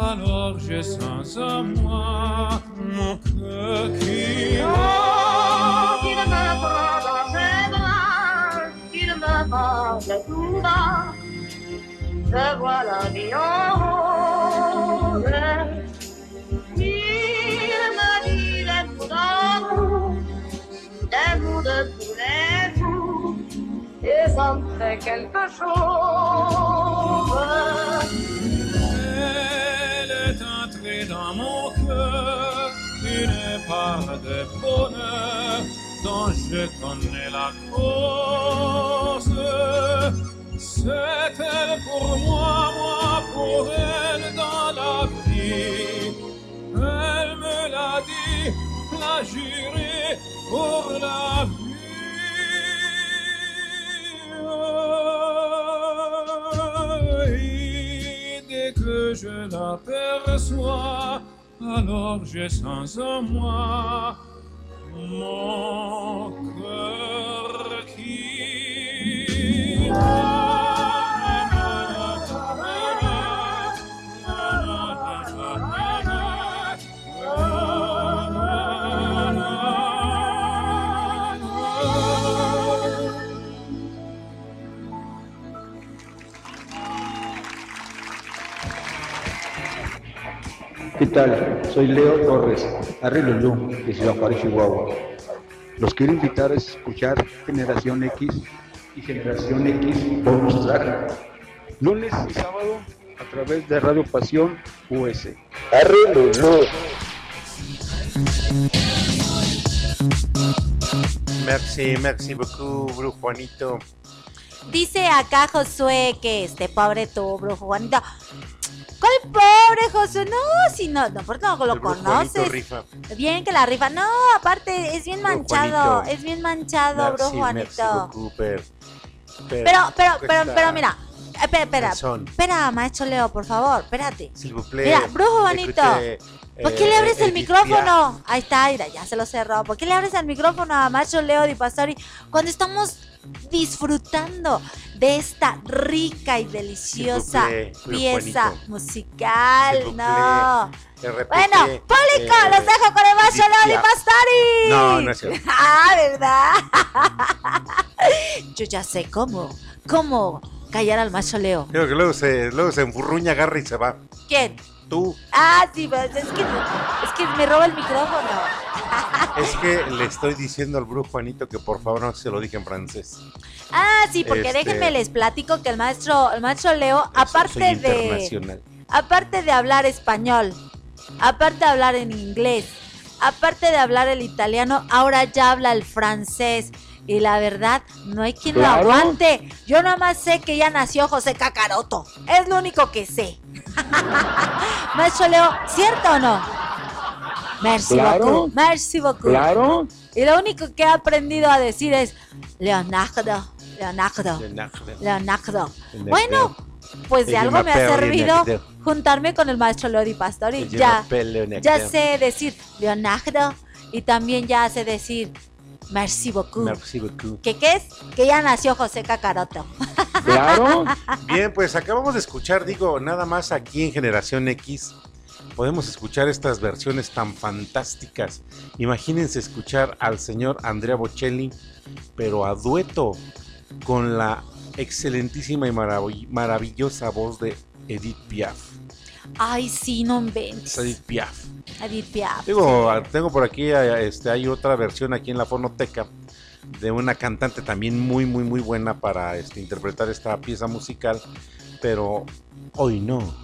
alors je sens en moi mon cœur qui bat. Il me prend dans ses bras, il me parle tout bas. Je vois la vie en rose. Il me dit des mots d'amour, des mots de tous les jours. Et ça quelque chose. Elle est entrée dans mon cœur, une part de bonheur dont je connais la cause. C'est elle pour moi, moi pour elle dans la vie. Elle me l'a dit, pour la vie. Dès que je l'aperçois, alors je sens en moi mon cœur qui ¿Qué tal? Soy Leo Torres, Arreglo Lum, de Ciudad Juárez, Chihuahua. Los quiero invitar a escuchar Generación X y Generación X Bonus Track, lunes y sábado a través de Radio Pasión US. Arreglo Lum. Merci, merci beaucoup, Brujo Juanito. Dice acá Josué que este pobre tu brujo Juanito. ¿Cuál pobre Josué? No, si no, no, porque no lo conoces. rifa. Bien que la rifa. No, aparte es bien manchado. Es bien manchado, brujo Juanito. beaucoup, per- per- Pero, pero, pero, pero mira. Espera, espera. razón. Espera, maestro Leo, por favor, espérate. Mira, brujo Juanito. écoutez, ¿Por qué eh, le abres el micrófono? Ahí está, mira, ya se lo cerró. ¿Por qué le abres el micrófono a Maestro Leo Di Pastori cuando estamos disfrutando de esta rica y deliciosa pieza musical? No. Bueno, público, eh, los dejo con el Di Piaf. Pastori. No, no es cierto. Ah, ¿verdad? Yo ya sé cómo, cómo callar al Maestro Leo. Creo que luego se, luego se enfurruña, agarra y se va. ¿Quién? Tú. Ah, sí, pues es que, es que me roba el micrófono. Es que le estoy diciendo al brujo Juanito que por favor no se lo dije en francés. Ah, sí, porque Este- déjenme les platico que el maestro, el maestro Leo, aparte de, aparte de hablar español, aparte de hablar en inglés, aparte de hablar el italiano, ahora ya habla el francés. Y la verdad, no hay quien Claro. lo aguante. Yo nada más sé que ya nació José Cacaroto. Es lo único que sé. Maestro Leo, ¿cierto o no? Merci Claro. beaucoup. Merci beaucoup. Claro. Y lo único que he aprendido a decir es Leonardo, Leonardo, Leonardo. Leonardo. Bueno, pues de algo me ha servido juntarme con el maestro Lodi Pastori. Ya, ya sé decir Leonardo y también ya sé decir Merci beaucoup. Merci beaucoup. ¿Qué qué es? Que ya nació José Cacaroto. Claro. Bien, pues acabamos de escuchar, digo, nada más aquí en Generación X. Podemos escuchar estas versiones tan fantásticas. Imagínense escuchar al señor Andrea Bocelli, pero a dueto con la excelentísima y marav- maravillosa voz de Edith Piaf. Ay, sí, no inventes. Es Edith Piaf. Edith Piaf. Digo, tengo por aquí, eh, este, hay otra versión aquí en la fonoteca de una cantante también muy, muy, muy buena para este, interpretar esta pieza musical, pero hoy no.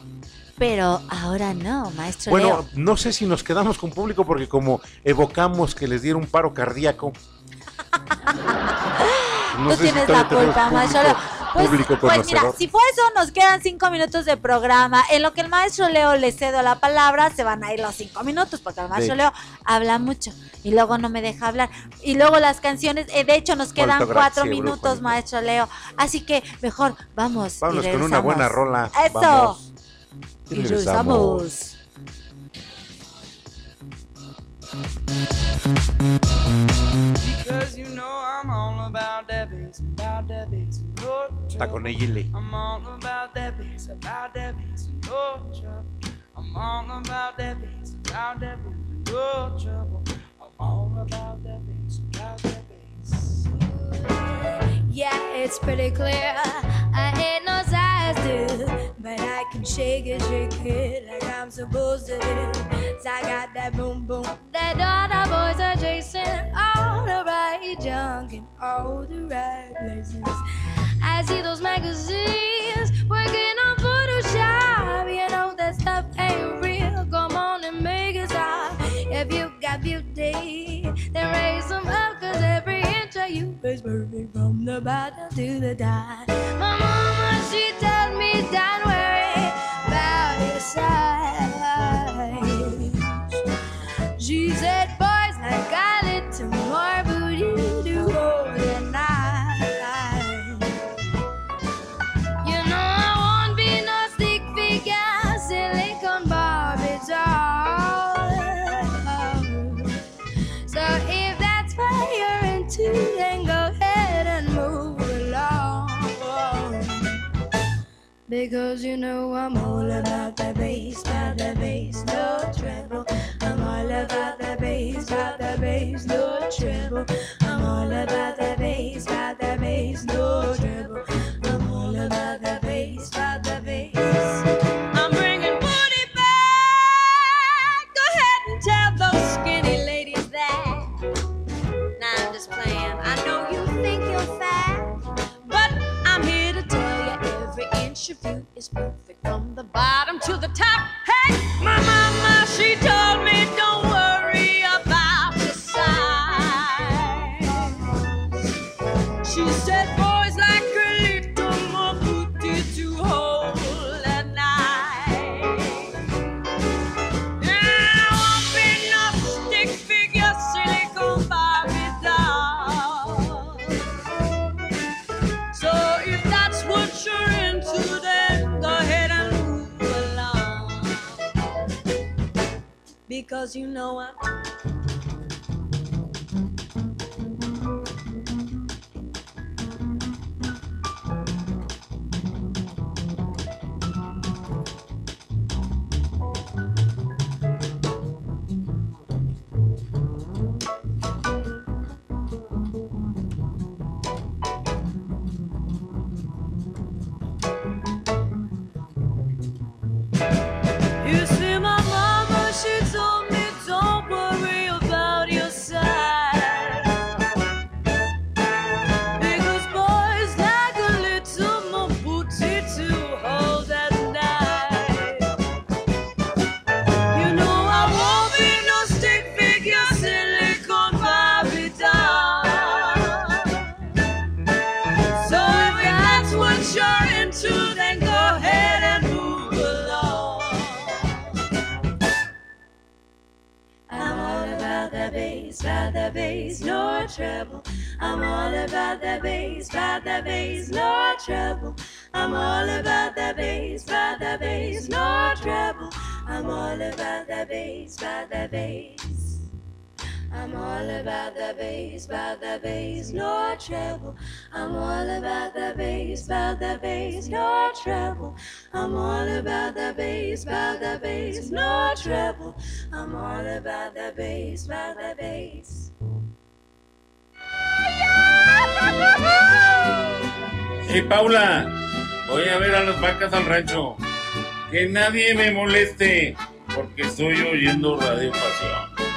Pero ahora no, maestro Bueno, Leo. no sé si nos quedamos con público porque como evocamos que les diera un paro cardíaco. no Tú si tienes la culpa, maestro Leo. Pues, público pues mira, si fue eso, nos quedan cinco minutos de programa. En lo que el maestro Leo le cedo la palabra, se van a ir los cinco minutos, porque el maestro Leo habla mucho y luego no me deja hablar. Y luego las canciones, eh, de hecho, nos quedan Molto cuatro grazie, minutos, Brujo. maestro Leo. Así que mejor vamos. y Vámonos con una buena rola. Eso. Vamos. Y Y regresamos. Because you know I'm all about that bass, about that bass, no Está con trouble. Egile. I'm all about that bass, about that bass, no trouble. I'm all about that bass, about that bass, no trouble. I'm all about that bass, about that bass. Yeah, it's pretty clear. I ain't no size two, but I can shake it, shake it like I'm supposed to do. 'Cause I got that boom boom that all the boys are chasing, all the right junk in all the right places. I see those magazines working on Photoshop. You know that stuff ain't real. Come on and make it stop. If you got beauty, then raise them up. Cause every inch of you is perfect from the bottom to the top. My mama, she tells me, don't worry about your size. She said, Because you know I'm all about the bass, about the bass, no treble. I'm all about the bass, about the bass, no treble. I'm all about the bass, about the bass, no treble. I'm all about the inch of you is perfect from the bottom to the top. Because you know I'm. I'm all about the bass, about the bass, no trouble. I'm all about the bass, about the bass. Hey Paula, voy a ver a las vacas al rancho. Que nadie me moleste, porque estoy oyendo Radio Pasión.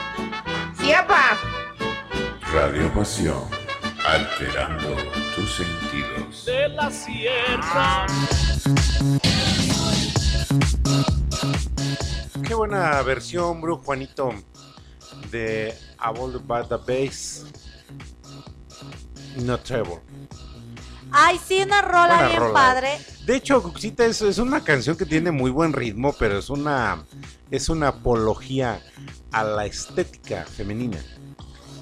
Sí, papá. Radio Pasión, alterando tus sentidos. de la sierra. Qué buena versión, bro, Juanito, de All About the Bass. No Trevor. Ay, sí, una rola Buena bien rola. padre. De hecho, Cuxita es, es una canción que tiene muy buen ritmo, pero es una, es una apología a la estética femenina.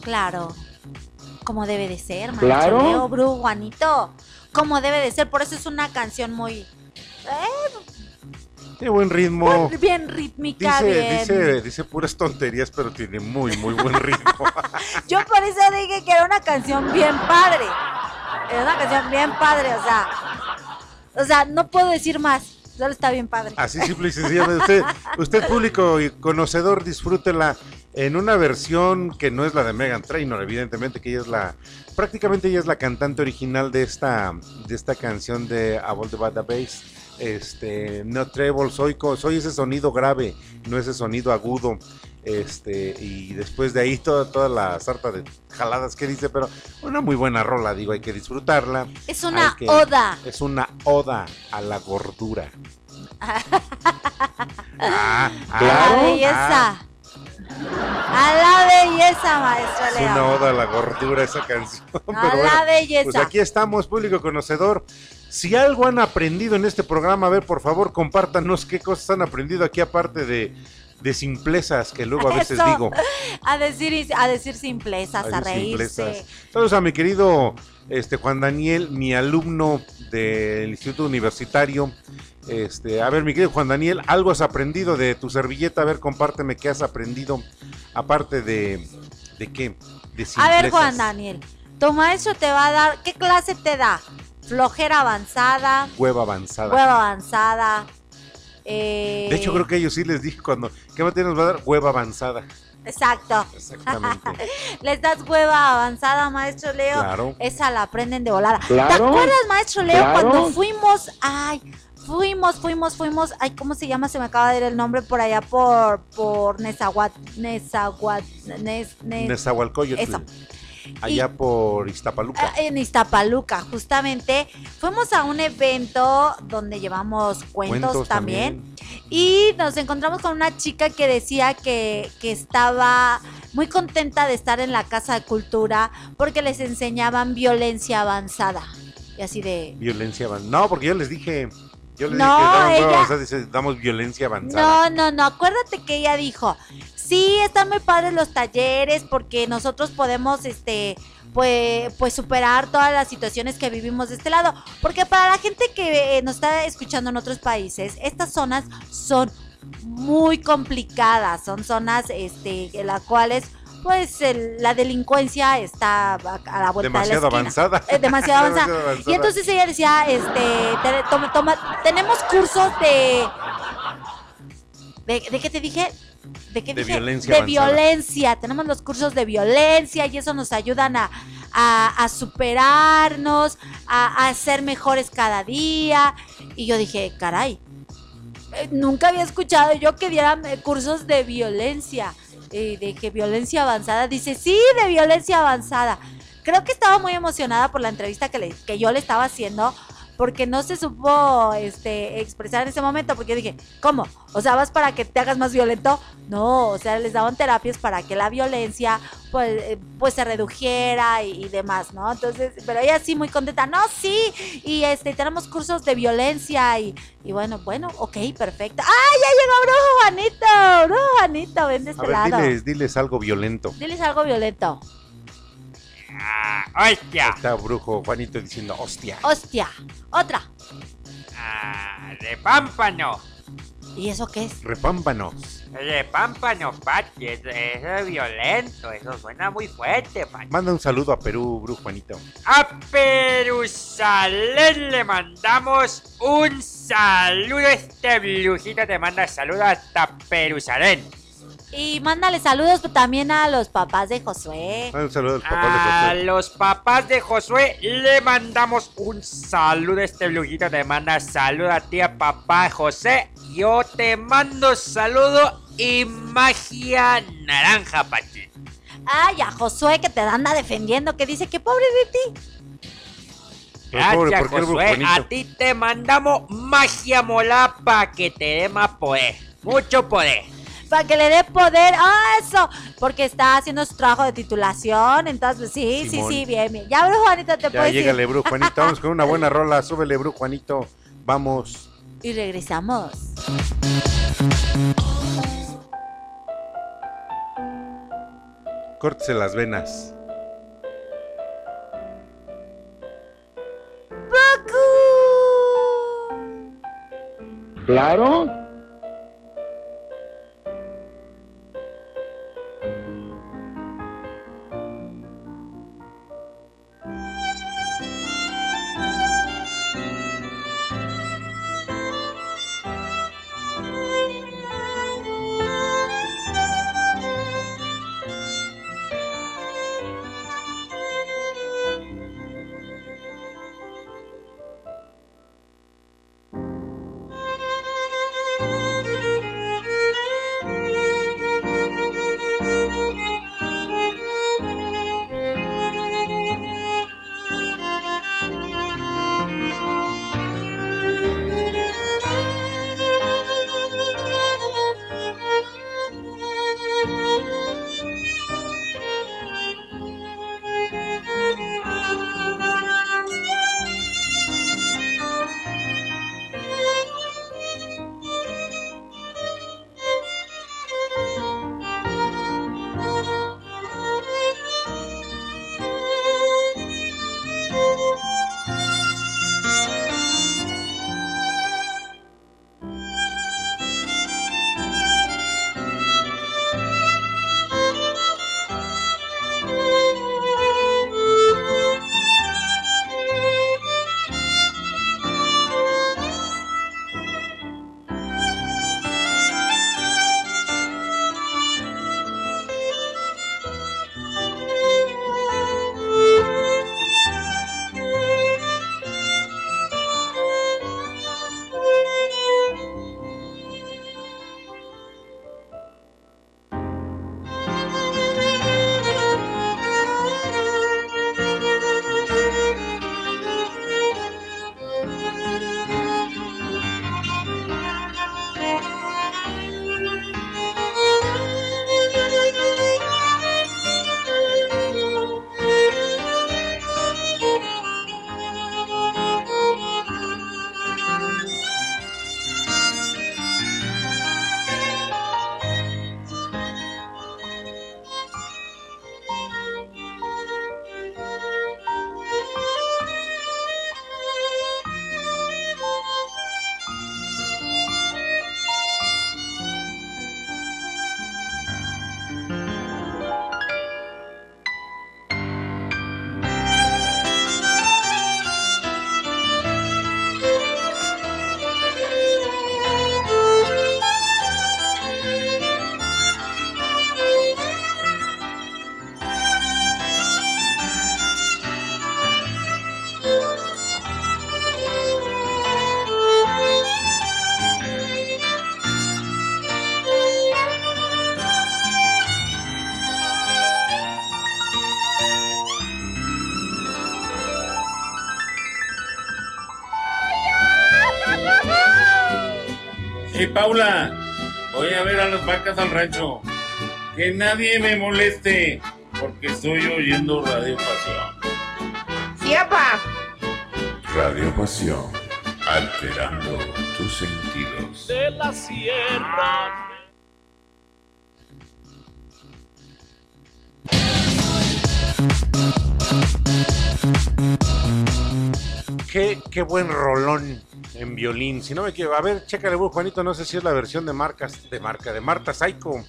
Claro. Como debe de ser, Claro. Manchoneo, Bru, Juanito. Como debe de ser. Por eso es una canción muy. eh, Tiene buen ritmo. bien rítmica, Dice, bien. dice, dice puras tonterías, pero tiene muy, muy buen ritmo. Yo por eso dije que era una canción bien padre. Era una canción bien padre, o sea. O sea, no puedo decir más. Solo está bien padre. Así simple y sencillamente. Usted, usted público y conocedor, disfrútela en una versión que no es la de Megan Trainor, evidentemente que ella es la, prácticamente ella es la cantante original de esta, de esta canción de A Ball the Bad Bass. Este, no treble, soy, ese sonido grave, no ese sonido agudo. Este, y después de ahí toda, toda la sarta de jaladas que dice, pero una muy buena rola, digo, hay que disfrutarla. Es una que- oda. Es una oda a la gordura. Ah, a la ah, belleza. ah, A la belleza, maestra es una oda a la gordura esa canción. Pero A la bueno, belleza. Pues aquí estamos, público conocedor. Si algo han aprendido en este programa, a ver, por favor, compártanos qué cosas han aprendido aquí, aparte de, de simplezas que luego a veces Eso. digo. A decir, a decir simplezas, a, a reírse. simplezas. Saludos a mi querido este, Juan Daniel, mi alumno del Instituto Universitario. Este, a ver, mi querido Juan Daniel, algo has aprendido de tu servilleta. A ver, compárteme qué has aprendido, aparte de, ¿de qué? De A ver, Juan simplezas. Daniel, tu maestro te va a dar, ¿qué clase te da? Flojera avanzada, Hueva avanzada. hueva avanzada. eh, De hecho, creo que a ellos sí les dije cuando. ¿Qué materia nos va a dar? Hueva avanzada. Exacto. Exactamente. Les das hueva avanzada, maestro Leo. Claro. Esa la aprenden de volada. ¿Te acuerdas, maestro Leo, Claro. cuando fuimos? Ay, fuimos, fuimos, fuimos. Ay, ¿cómo se llama? Se me acaba de ir el nombre por allá por por Nezahuat, Nezahuat, Nes- Nezahualcóyotl. Eso. Allá por Iztapaluca. Ah, En Iztapaluca, justamente. Fuimos a un evento donde llevamos cuentos, Cuentos también. Y nos encontramos con una chica que decía que, que estaba muy contenta de estar en la Casa de Cultura porque les enseñaban violencia avanzada. Y así de... Violencia avanzada. No, porque yo les dije. Yo les No, dije, damos, ella- avanzada, dice, damos violencia avanzada. No, no, no, acuérdate que ella dijo, sí, están muy padres los talleres porque nosotros podemos, este, pues, pues superar todas las situaciones que vivimos de este lado. Porque para la gente que eh, nos está escuchando en otros países, estas zonas son muy complicadas, son zonas, este, en las cuales pues el- la delincuencia está a, la vuelta Demasiado de la esquina. avanzada. Es demasiado avanzada. Demasiado avanzada. Y entonces ella decía, este, te- toma- toma- tenemos cursos de, de, ¿de qué te dije? ¿De qué De dije? violencia De avanzada. violencia. Tenemos los cursos de violencia y eso nos ayudan a, a- a superarnos, a, a ser mejores cada día. Y yo dije, caray, eh, nunca había escuchado yo que dieran eh, cursos de violencia. eh, de que violencia avanzada. Dice, sí, de violencia avanzada. Creo que estaba muy emocionada por la entrevista que, le- que yo le estaba haciendo. Porque no se supo este, expresar en ese momento. Porque yo dije, ¿cómo? O sea, ¿vas para que te hagas más violento? No, o sea, les daban terapias para que la violencia pues, eh, pues se redujera y, y demás, ¿no? Entonces, pero ella sí muy contenta. No, sí, y este, tenemos cursos de violencia y, y bueno, bueno, ok, perfecto. ¡Ay, ya llegó Brujo Juanito! Brujo Juanito, ven de A este ver, lado. diles, diles algo violento. Diles algo violento. ¡Hostia! Está brujo Juanito diciendo, hostia. Hostia. Otra. Ah, de pámpano. ¿Y eso qué es? Repámpanos. De pámpano, Pati. Eso, eso es violento. Eso suena muy fuerte, Pati. Manda un saludo a Perú, brujo Juanito. A Perusalén le mandamos un saludo. Este brujito te manda saludos hasta Perusalén. Y mándale saludos también a los papás de Josué. Manda un saludo al papá A de José. los papás de Josué le mandamos un saludo. Este brujito te manda saludo a ti, a papá José. Yo te mando saludo y magia naranja, Pati. Ay, a Josué que te anda defendiendo, que dice que pobre de ti. Pobre, Gracias, ¿por qué el brujo Josué. A ti te mandamos magia molá para que te dé más poder. Mucho poder. Para que le dé poder. ¡Ah, eso! Porque está haciendo su trabajo de titulación. Entonces, sí, Simón. sí, sí, bien, bien. Ya, Brujo Juanito, te Ya puedes ir. llégale, brujo Juanito. Vamos con una buena rola. Súbele, brujo Juanito. Vamos. Y regresamos. Córtese las venas. Claro. Hey Paula, voy a ver a las vacas al rancho. Que nadie me moleste porque estoy oyendo Radio Pasión. Sí, papá. Radio Pasión, alterando tus sentidos. de la sierra. Qué, qué buen rolón en violín. Si no me equivoco, a ver, chécale, Juanito, no sé si es la versión de marcas, de marca, de Marta Saiko.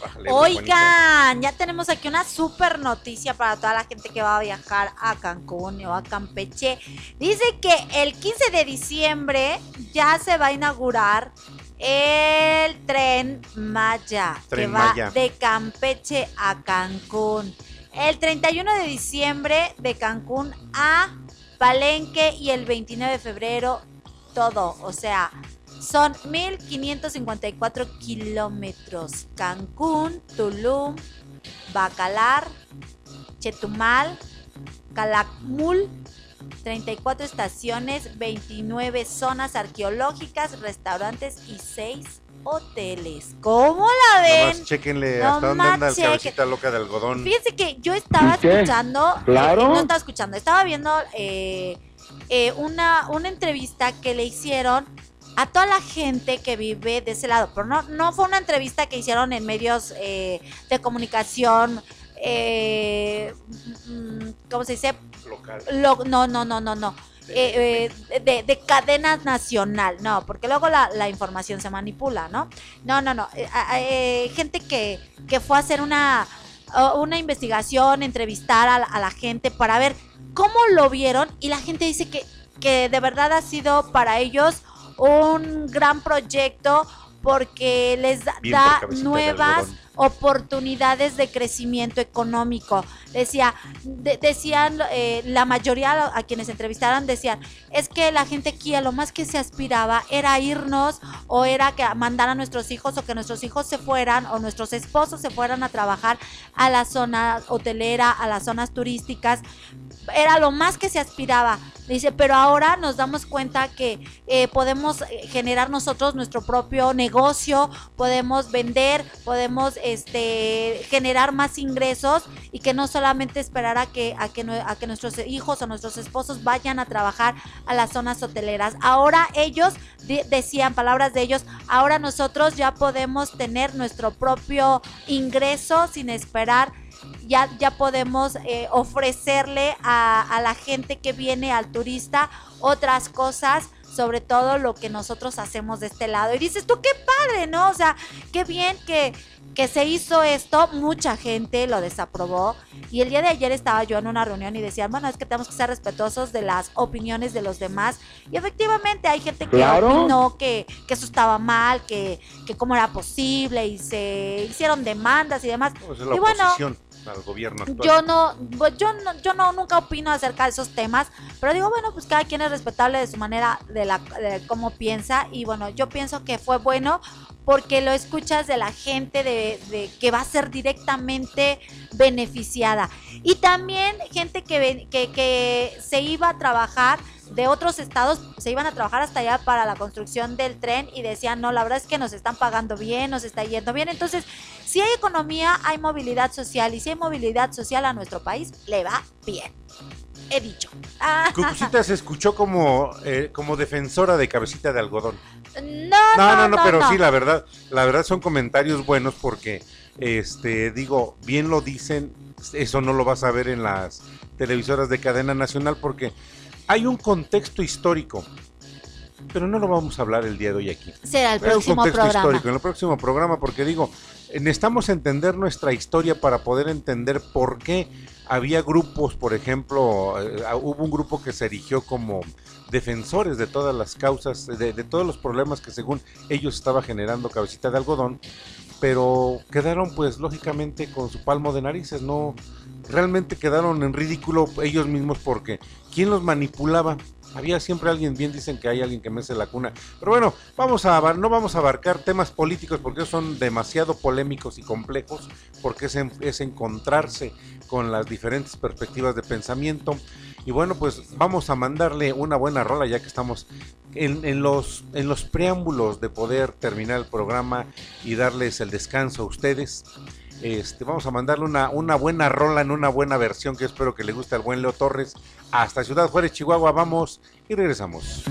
Bájale, Juanito. Oigan, ya tenemos aquí una super noticia para toda la gente que va a viajar a Cancún o a Campeche. Dice que el 15 de diciembre ya se va a inaugurar el tren Maya, Tren que va Maya. de Campeche a Cancún. El 31 de diciembre de Cancún a Palenque y el 29 de febrero todo, o sea, son 1554 kilómetros. Cancún, Tulum, Bacalar, Chetumal, Calakmul, 34 estaciones, 29 zonas arqueológicas, restaurantes y 6 hoteles. ¿Cómo la ven? Nomás chéquenle No hasta dónde anda el cabecita loca de algodón. Fíjense que yo estaba escuchando, Claro. eh, no estaba escuchando, estaba viendo eh, eh, una, una entrevista que le hicieron a toda la gente que vive de ese lado, pero no, no fue una entrevista que hicieron en medios eh, de comunicación, eh, mm, ¿cómo se dice? Local. Lo- no, no, no, no, no. Eh, eh, de, de cadena nacional, no, porque luego la, la información se manipula, ¿no? No, no, no. eh, gente que, que fue a hacer una, una investigación, entrevistar a la, a la gente para ver cómo lo vieron y la gente dice que, que de verdad ha sido para ellos un gran proyecto porque les da, de nuevas. Oportunidades de crecimiento económico. Decía, de- decían, eh, la mayoría a quienes entrevistaron decían, es que la gente aquí a lo más que se aspiraba era irnos o era que mandar a nuestros hijos o que nuestros hijos se fueran o nuestros esposos se fueran a trabajar a la zona hotelera, a las zonas turísticas. Era lo más que se aspiraba. Dice, pero ahora nos damos cuenta que eh, podemos generar nosotros nuestro propio negocio, podemos vender, podemos este, generar más ingresos y que no solamente esperar a que, a, que, nuestros hijos o nuestros esposos vayan a trabajar a las zonas hoteleras. Ahora ellos de- decían, palabras de ellos, ahora nosotros ya podemos tener nuestro propio ingreso sin esperar ya, ya podemos eh, ofrecerle a, a la gente que viene, al turista, otras cosas, sobre todo lo que nosotros hacemos de este lado. Y dices tú, qué padre, ¿no? O sea, qué bien que, que se hizo esto, mucha gente lo desaprobó. Y el día de ayer estaba yo en una reunión y decían, bueno, es que tenemos que ser respetuosos de las opiniones de los demás. Y efectivamente hay gente que Claro. opinó que, que eso estaba mal, que, que cómo era posible y se hicieron demandas y demás. Pues y bueno, oposición al gobierno actual. yo no, pues, yo no, yo no nunca opino acerca de esos temas, pero digo, bueno, pues cada quien es respetable de su manera de la de cómo piensa y bueno, yo pienso que fue bueno porque lo escuchas de la gente de, de que va a ser directamente beneficiada y también gente que, que, que se iba a trabajar de otros estados se iban a trabajar hasta allá para la construcción del tren y decían, no, la verdad es que nos están pagando bien, nos está yendo bien. Entonces, si hay economía, hay movilidad social y si hay movilidad social a nuestro país, le va bien. He dicho. Ah, Cucucita se escuchó como, eh, como defensora de cabecita de algodón. no, No, no, no, no, pero sí, la verdad, la verdad son comentarios buenos porque, este, digo, bien lo dicen, eso no lo vas a ver en las televisoras de cadena nacional porque hay un contexto histórico, pero no lo vamos a hablar el día de hoy aquí. Será el Hay un próximo contexto programa. histórico, en el próximo programa, porque digo, necesitamos entender nuestra historia para poder entender por qué había grupos, por ejemplo, eh, hubo un grupo que se erigió como defensores de todas las causas, de, de todos los problemas que según ellos estaba generando cabecita de algodón, pero quedaron pues lógicamente con su palmo de narices, no realmente quedaron en ridículo ellos mismos porque ¿quién los manipulaba? Había siempre alguien, bien dicen que hay alguien que mece la cuna. Pero bueno, vamos a no vamos a abarcar temas políticos porque son demasiado polémicos y complejos, porque es, en- es encontrarse con las diferentes perspectivas de pensamiento. Y bueno, pues vamos a mandarle una buena rola ya que estamos en, en los, en los preámbulos de poder terminar el programa y darles el descanso a ustedes. Este, vamos a mandarle una, una buena rola en una buena versión que espero que le guste al buen Leo Torres. Hasta Ciudad Juárez, Chihuahua, vamos y regresamos.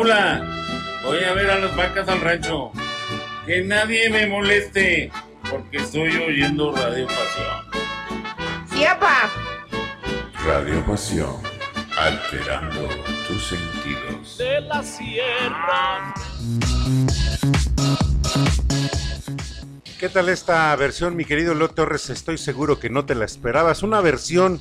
Paula, voy a ver a las vacas al rancho. Que nadie me moleste, porque estoy oyendo Radio Pasión. Sí, papá. Radio Pasión, alterando tus sentidos. de la sierra. ¿Qué tal esta versión, mi querido Leo Torres? Estoy seguro que no te la esperabas. Una versión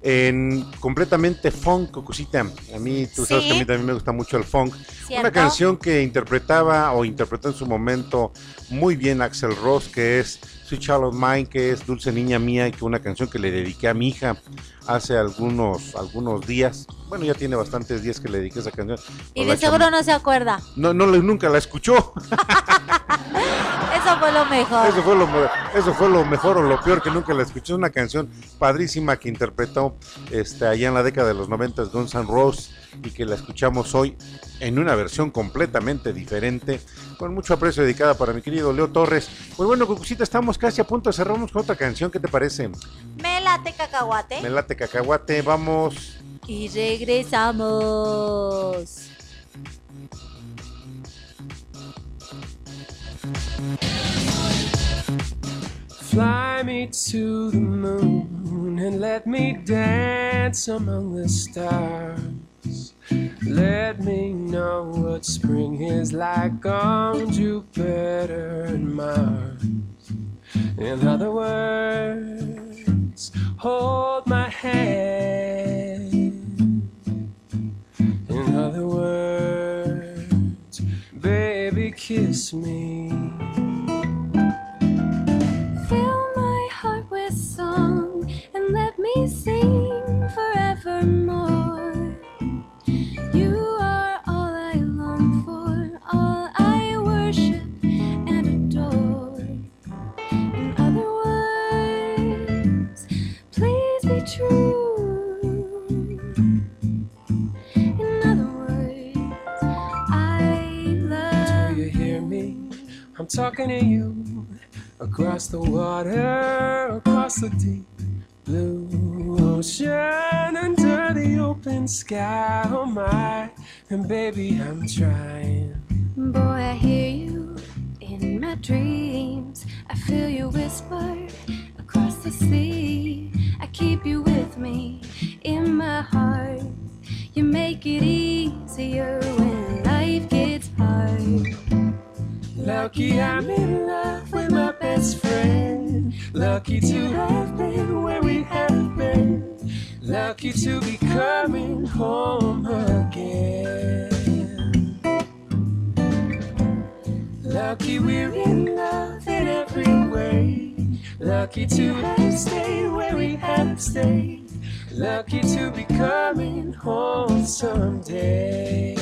en completamente funk, Cocosita. A mí, tú sabes Sí. que a mí también me gusta mucho el funk. ¿Cierto? Una canción que interpretaba o interpretó en su momento muy bien Axel Ross, que es Sweet Child of Mine, que es Dulce Niña Mía, y que una canción que le dediqué a mi hija hace algunos, algunos días. Bueno, ya tiene bastantes días que le dediqué esa canción. Y de seguro chama- no se acuerda. No, no, nunca la escuchó. Eso fue lo mejor. Eso fue, lo, eso fue lo mejor o lo peor que nunca la escuché. Una canción padrísima que interpretó este, allá en la década de los 90 Guns N' Roses y que la escuchamos hoy en una versión completamente diferente, con mucho aprecio dedicada para mi querido Leo Torres. Pues bueno, Cucucita, estamos casi a punto de cerrarnos con otra canción. ¿Qué te parece? Me late cacahuate. Me late cacahuate, vamos. Y regresamos. Fly me to the moon and let me dance among the stars. Let me know what spring is like on Jupiter and Mars. In other words, hold my hand. In other words, baby, kiss me. Fill my heart with song and let me sing forevermore. Talking to you across the water, across the deep blue ocean, under the open sky. Oh my, and baby, I'm trying. Boy, I hear you in my dreams. I feel you whisper across the sea. I keep you with me in my heart. You make it easier when life gets hard. Lucky I'm in love with my best friend. Lucky to have been where we have been. Lucky to be coming home again. Lucky we're in love in every way. Lucky to have stayed where we have stayed. Lucky to be coming home someday.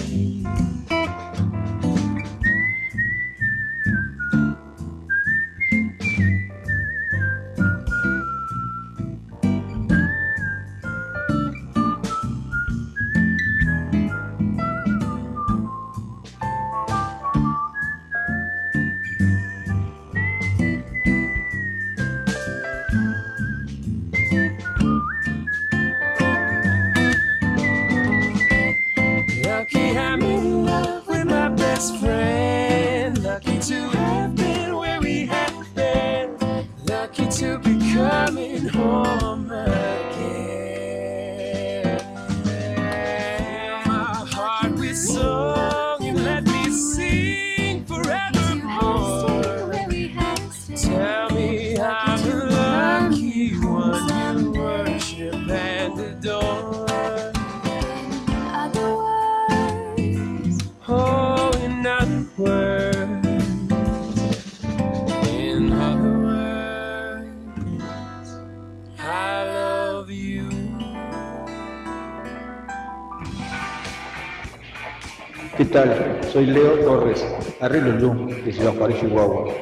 Harry Lulú, de Ciudad Juárez, Chihuahua.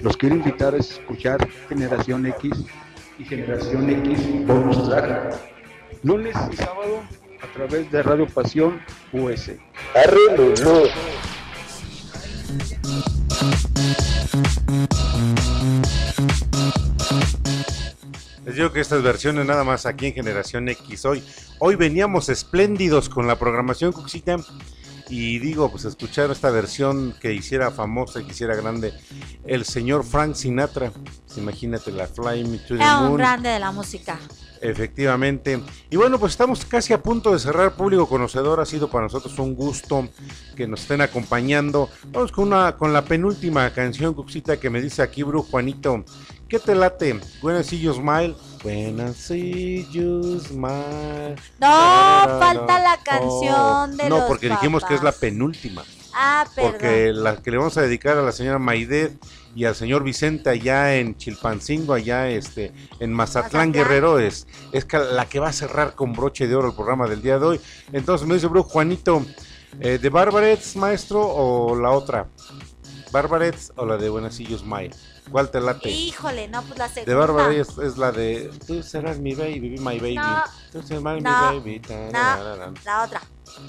Los quiero invitar a escuchar Generación X y Generación X Bonus Track, lunes y sábado a través de Radio Pasión US. Harry Lulú. Les digo que estas versiones nada más aquí en Generación X hoy. Hoy veníamos espléndidos con la programación Cuxita. Y digo, pues escuchar esta versión que hiciera famosa, que hiciera grande el señor Frank Sinatra. Pues, imagínate la Fly Me to the Era un Moon. grande de la música. Efectivamente. Y bueno, pues estamos casi a punto de cerrar público conocedor. Ha sido para nosotros un gusto que nos estén acompañando. Vamos con una con la penúltima canción, Cuxita, que me dice aquí Bru Juanito. ¿Qué te late? You smile. When I see you smile. No, falta la canción de No, los porque dijimos que es la penúltima. Ah, perdón. Porque la que le vamos a dedicar a la señora Maidet y al señor Vicente allá en Chilpancingo, allá este, en Mazatlán, Mazatlán. Guerrero, es, es la que va a cerrar con broche de oro el programa del día de hoy. Entonces me dice, bro, Juanito, eh, ¿de Barbarets, maestro, o la otra? ¿Barbarets o la de Buenacillos May? ¿Cuál te late? Híjole, no, pues la segunda. De Barbarets es la de Tú serás mi baby, my baby. No. Tú serás No. mi baby. No, la otra.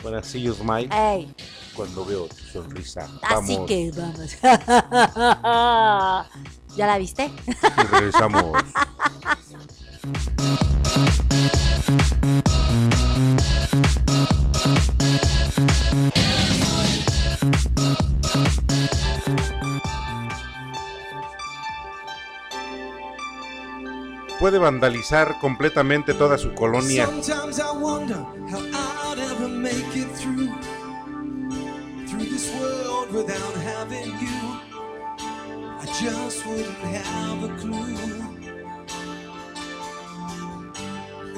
Buenacillos May. Ey, Cuando veo tu sonrisa. así Vamos. que vamos. ¿Ya la viste? Y regresamos. Puede vandalizar completamente toda su colonia.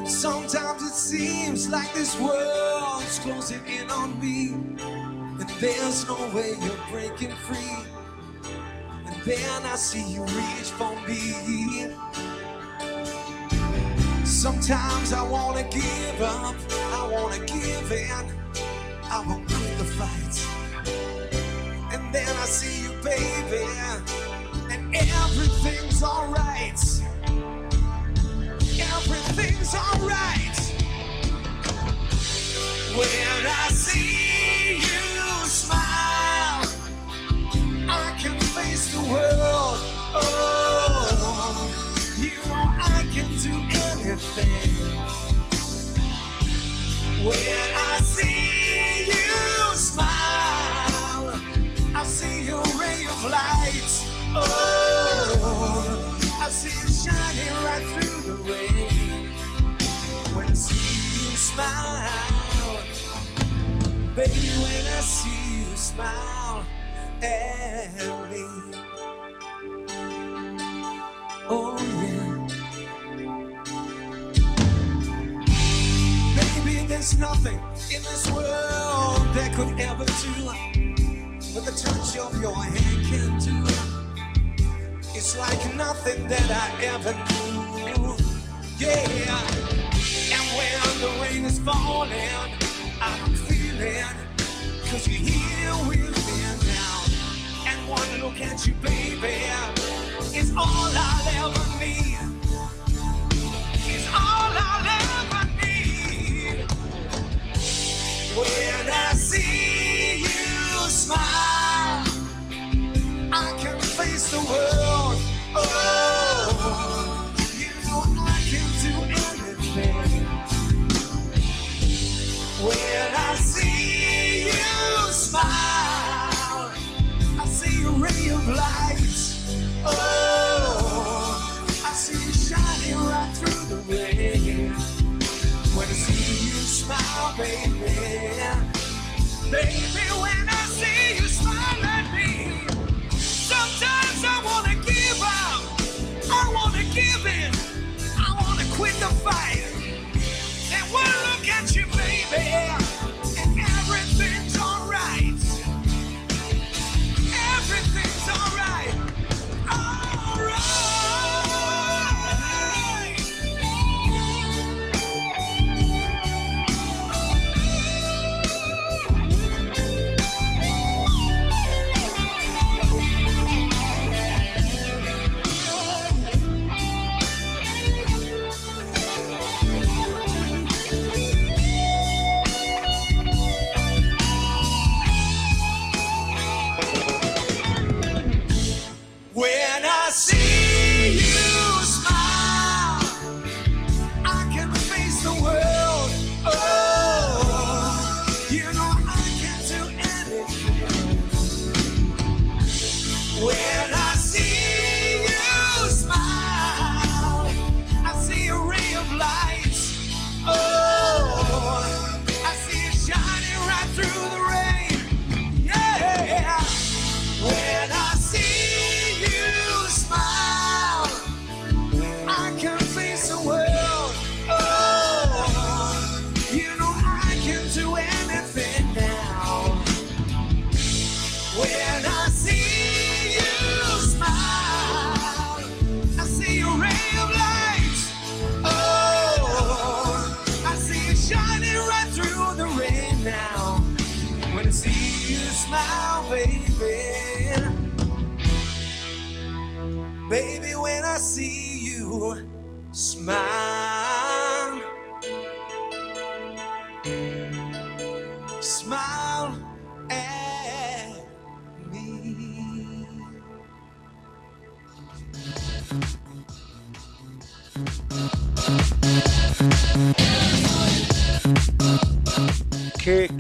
Sometimes it seems like this world's closing in on me, and There's no way you're breaking free. And then I see you reach for me. Sometimes I wanna give up, I wanna give in, I won't quit the fight. And then I see you, baby, and everything's alright. Everything's alright. When I see you smile, I can face the world. Oh, baby, when I see you smile at me. Oh there's nothing in this world that could ever do what the touch of your hand can do. It's like nothing that I ever knew. Yeah. And when the rain is falling, I'm feeling, cause you're here with me now. And one look at you, baby, is all I'll ever need. Is all I'll ever. When I see you smile, I can face the world. Oh, you know I can do anything. When I see you smile, I see a ray of light. Baby,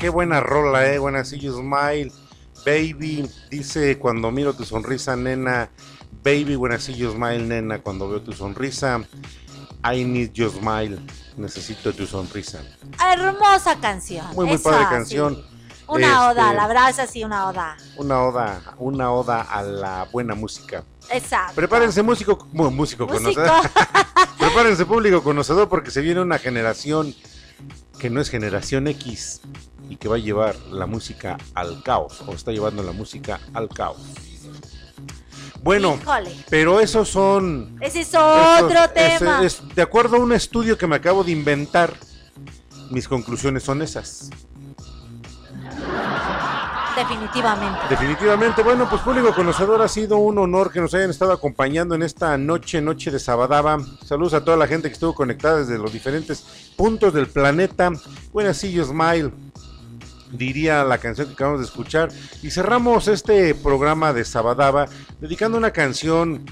Qué, buena rola, eh. Buena See You Smile. Baby, dice cuando miro tu sonrisa, nena. Baby, I see you smile, nena. Cuando veo tu sonrisa. I need your smile. Necesito tu sonrisa. Hermosa canción. Muy, muy padre sí. canción. Una oda, Este, la verdad es así, una oda. Una oda, una oda a la buena música. Exacto. Prepárense músico, músico, Músico. conocedor. Prepárense público conocedor porque se viene una generación que no es generación X, y que va a llevar la música al caos, o está llevando la música al caos. Bueno, Híjole. pero esos son... Ese es otro esos- tema. es- de acuerdo a un estudio que me acabo de inventar, mis conclusiones son esas. Definitivamente. Definitivamente, bueno, pues público conocedor, ha sido un honor que nos hayan estado acompañando en esta noche, noche de Sabadaba. Saludos a toda la gente que estuvo conectada desde los diferentes puntos del planeta. Buenas see you smile, diría la canción que acabamos de escuchar. Y cerramos este programa de Sabadaba dedicando una canción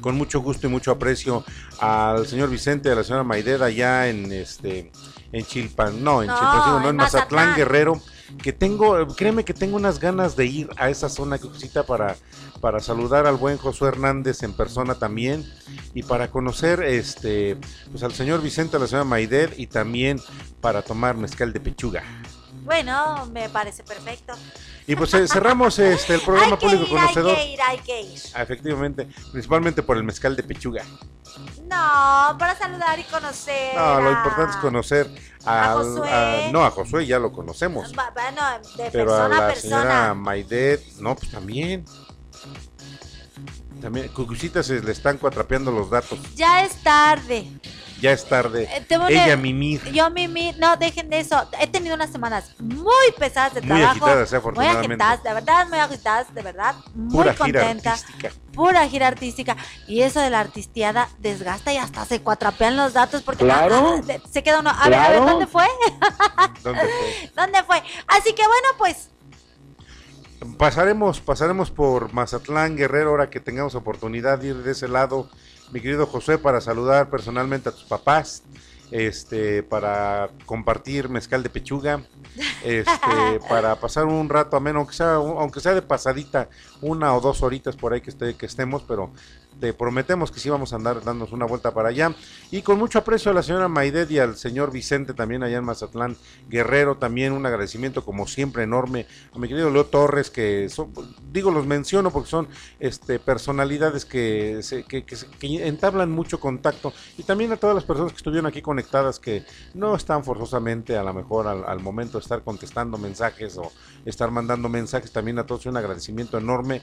con mucho gusto y mucho aprecio al señor Vicente, a la señora Maideda allá en este en Chilpan, no, en No, Chilpancingo, no, en en Mazatlán, Mazatlán. Guerrero, que tengo, créeme que tengo unas ganas de ir a esa zona cosita para para saludar al buen Josué Hernández en persona también y para conocer este pues al señor Vicente, a la señora Maider y también para tomar mezcal de pechuga. Bueno, me parece perfecto. Y pues eh, cerramos este el programa hay que público ir, hay conocedor. que ir, hay que ir. Ah, Efectivamente, principalmente por el mezcal de pechuga. No, para saludar y conocer. No, lo a- importante es conocer A Josué. a- no, a Josué ya lo conocemos. Va- Bueno, de Pero a persona a la persona. señora Maidet, no, pues también. También, Cucucita se le están cuatrapeando los datos. Ya es tarde. Ya es tarde. Eh, Ella mimir. Yo mimi, no, dejen de eso. He tenido unas semanas muy pesadas de Muy trabajo. agitadas, eh, Muy afortunadamente. agitadas, de verdad, muy agitadas, de verdad. Muy Pura gira contenta. artística. Pura gira artística. Y eso de la artisteada desgasta y hasta se cuatrapean los datos porque Claro. ah, se queda uno. A ver, a ver. ¿dónde fue? ¿Dónde fue? ¿Dónde fue? Así que bueno, pues Pasaremos, pasaremos por Mazatlán, Guerrero, ahora que tengamos oportunidad de ir de ese lado, mi querido José, para saludar personalmente a tus papás, este, para compartir mezcal de pechuga, este, para pasar un rato ameno, aunque sea, aunque sea de pasadita, una o dos horitas por ahí que, esté, que estemos, pero te prometemos que sí vamos a andar dándonos una vuelta para allá. Y con mucho aprecio a la señora Maidet y al señor Vicente también allá en Mazatlán Guerrero, también un agradecimiento como siempre enorme a mi querido Leo Torres, que son, digo, los menciono porque son este, personalidades que, se- que, que que entablan mucho contacto y también a todas las personas que estuvieron aquí conectadas que no están forzosamente a lo mejor al, al momento de estar contestando mensajes o estar mandando mensajes, también a todos un agradecimiento enorme.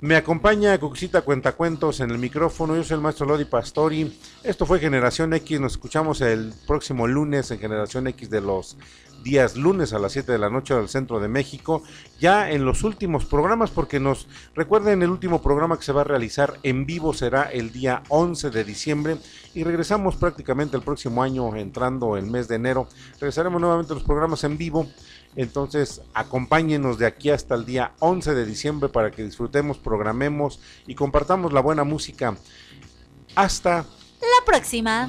Me acompaña Cuxita Cuentacuentos en el micrófono. Yo soy el maestro Lodi Pastori. Esto fue Generación X. Nos escuchamos el próximo lunes en Generación X de los días lunes a las 7 de la noche del centro de México. Ya en los últimos programas, porque nos recuerden el último programa que se va a realizar en vivo será el día 11 de diciembre y regresamos prácticamente el próximo año, entrando el mes de enero. Regresaremos nuevamente a los programas en vivo. Entonces, acompáñenos de aquí hasta el día 11 de diciembre para que disfrutemos, programemos y compartamos la buena música. Hasta la próxima.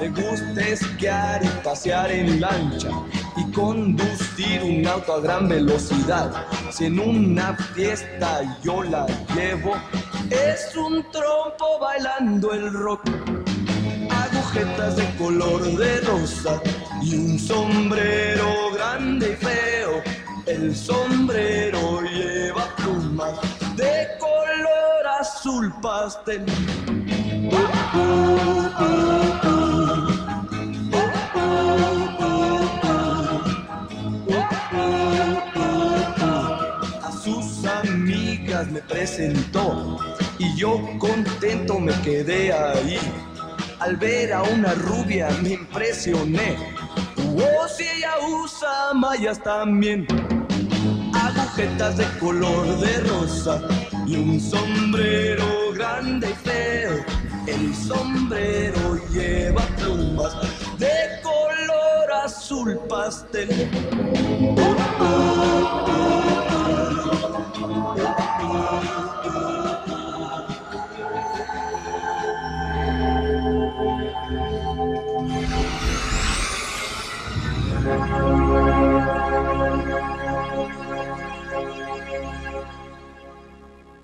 Me gusta esquiar y pasear en lancha y conducir un auto a gran velocidad. Si en una fiesta yo la llevo, es un trompo bailando el rock. Agujetas de color de rosa y un sombrero grande y feo. El sombrero lleva azul pastel. A sus amigas me presentó y yo contento me quedé ahí. Al ver a una rubia me impresioné. Oh, si ella usa mallas también. agujetas de color de rosa y un sombrero grande y feo. El sombrero lleva plumas de color azul pastel.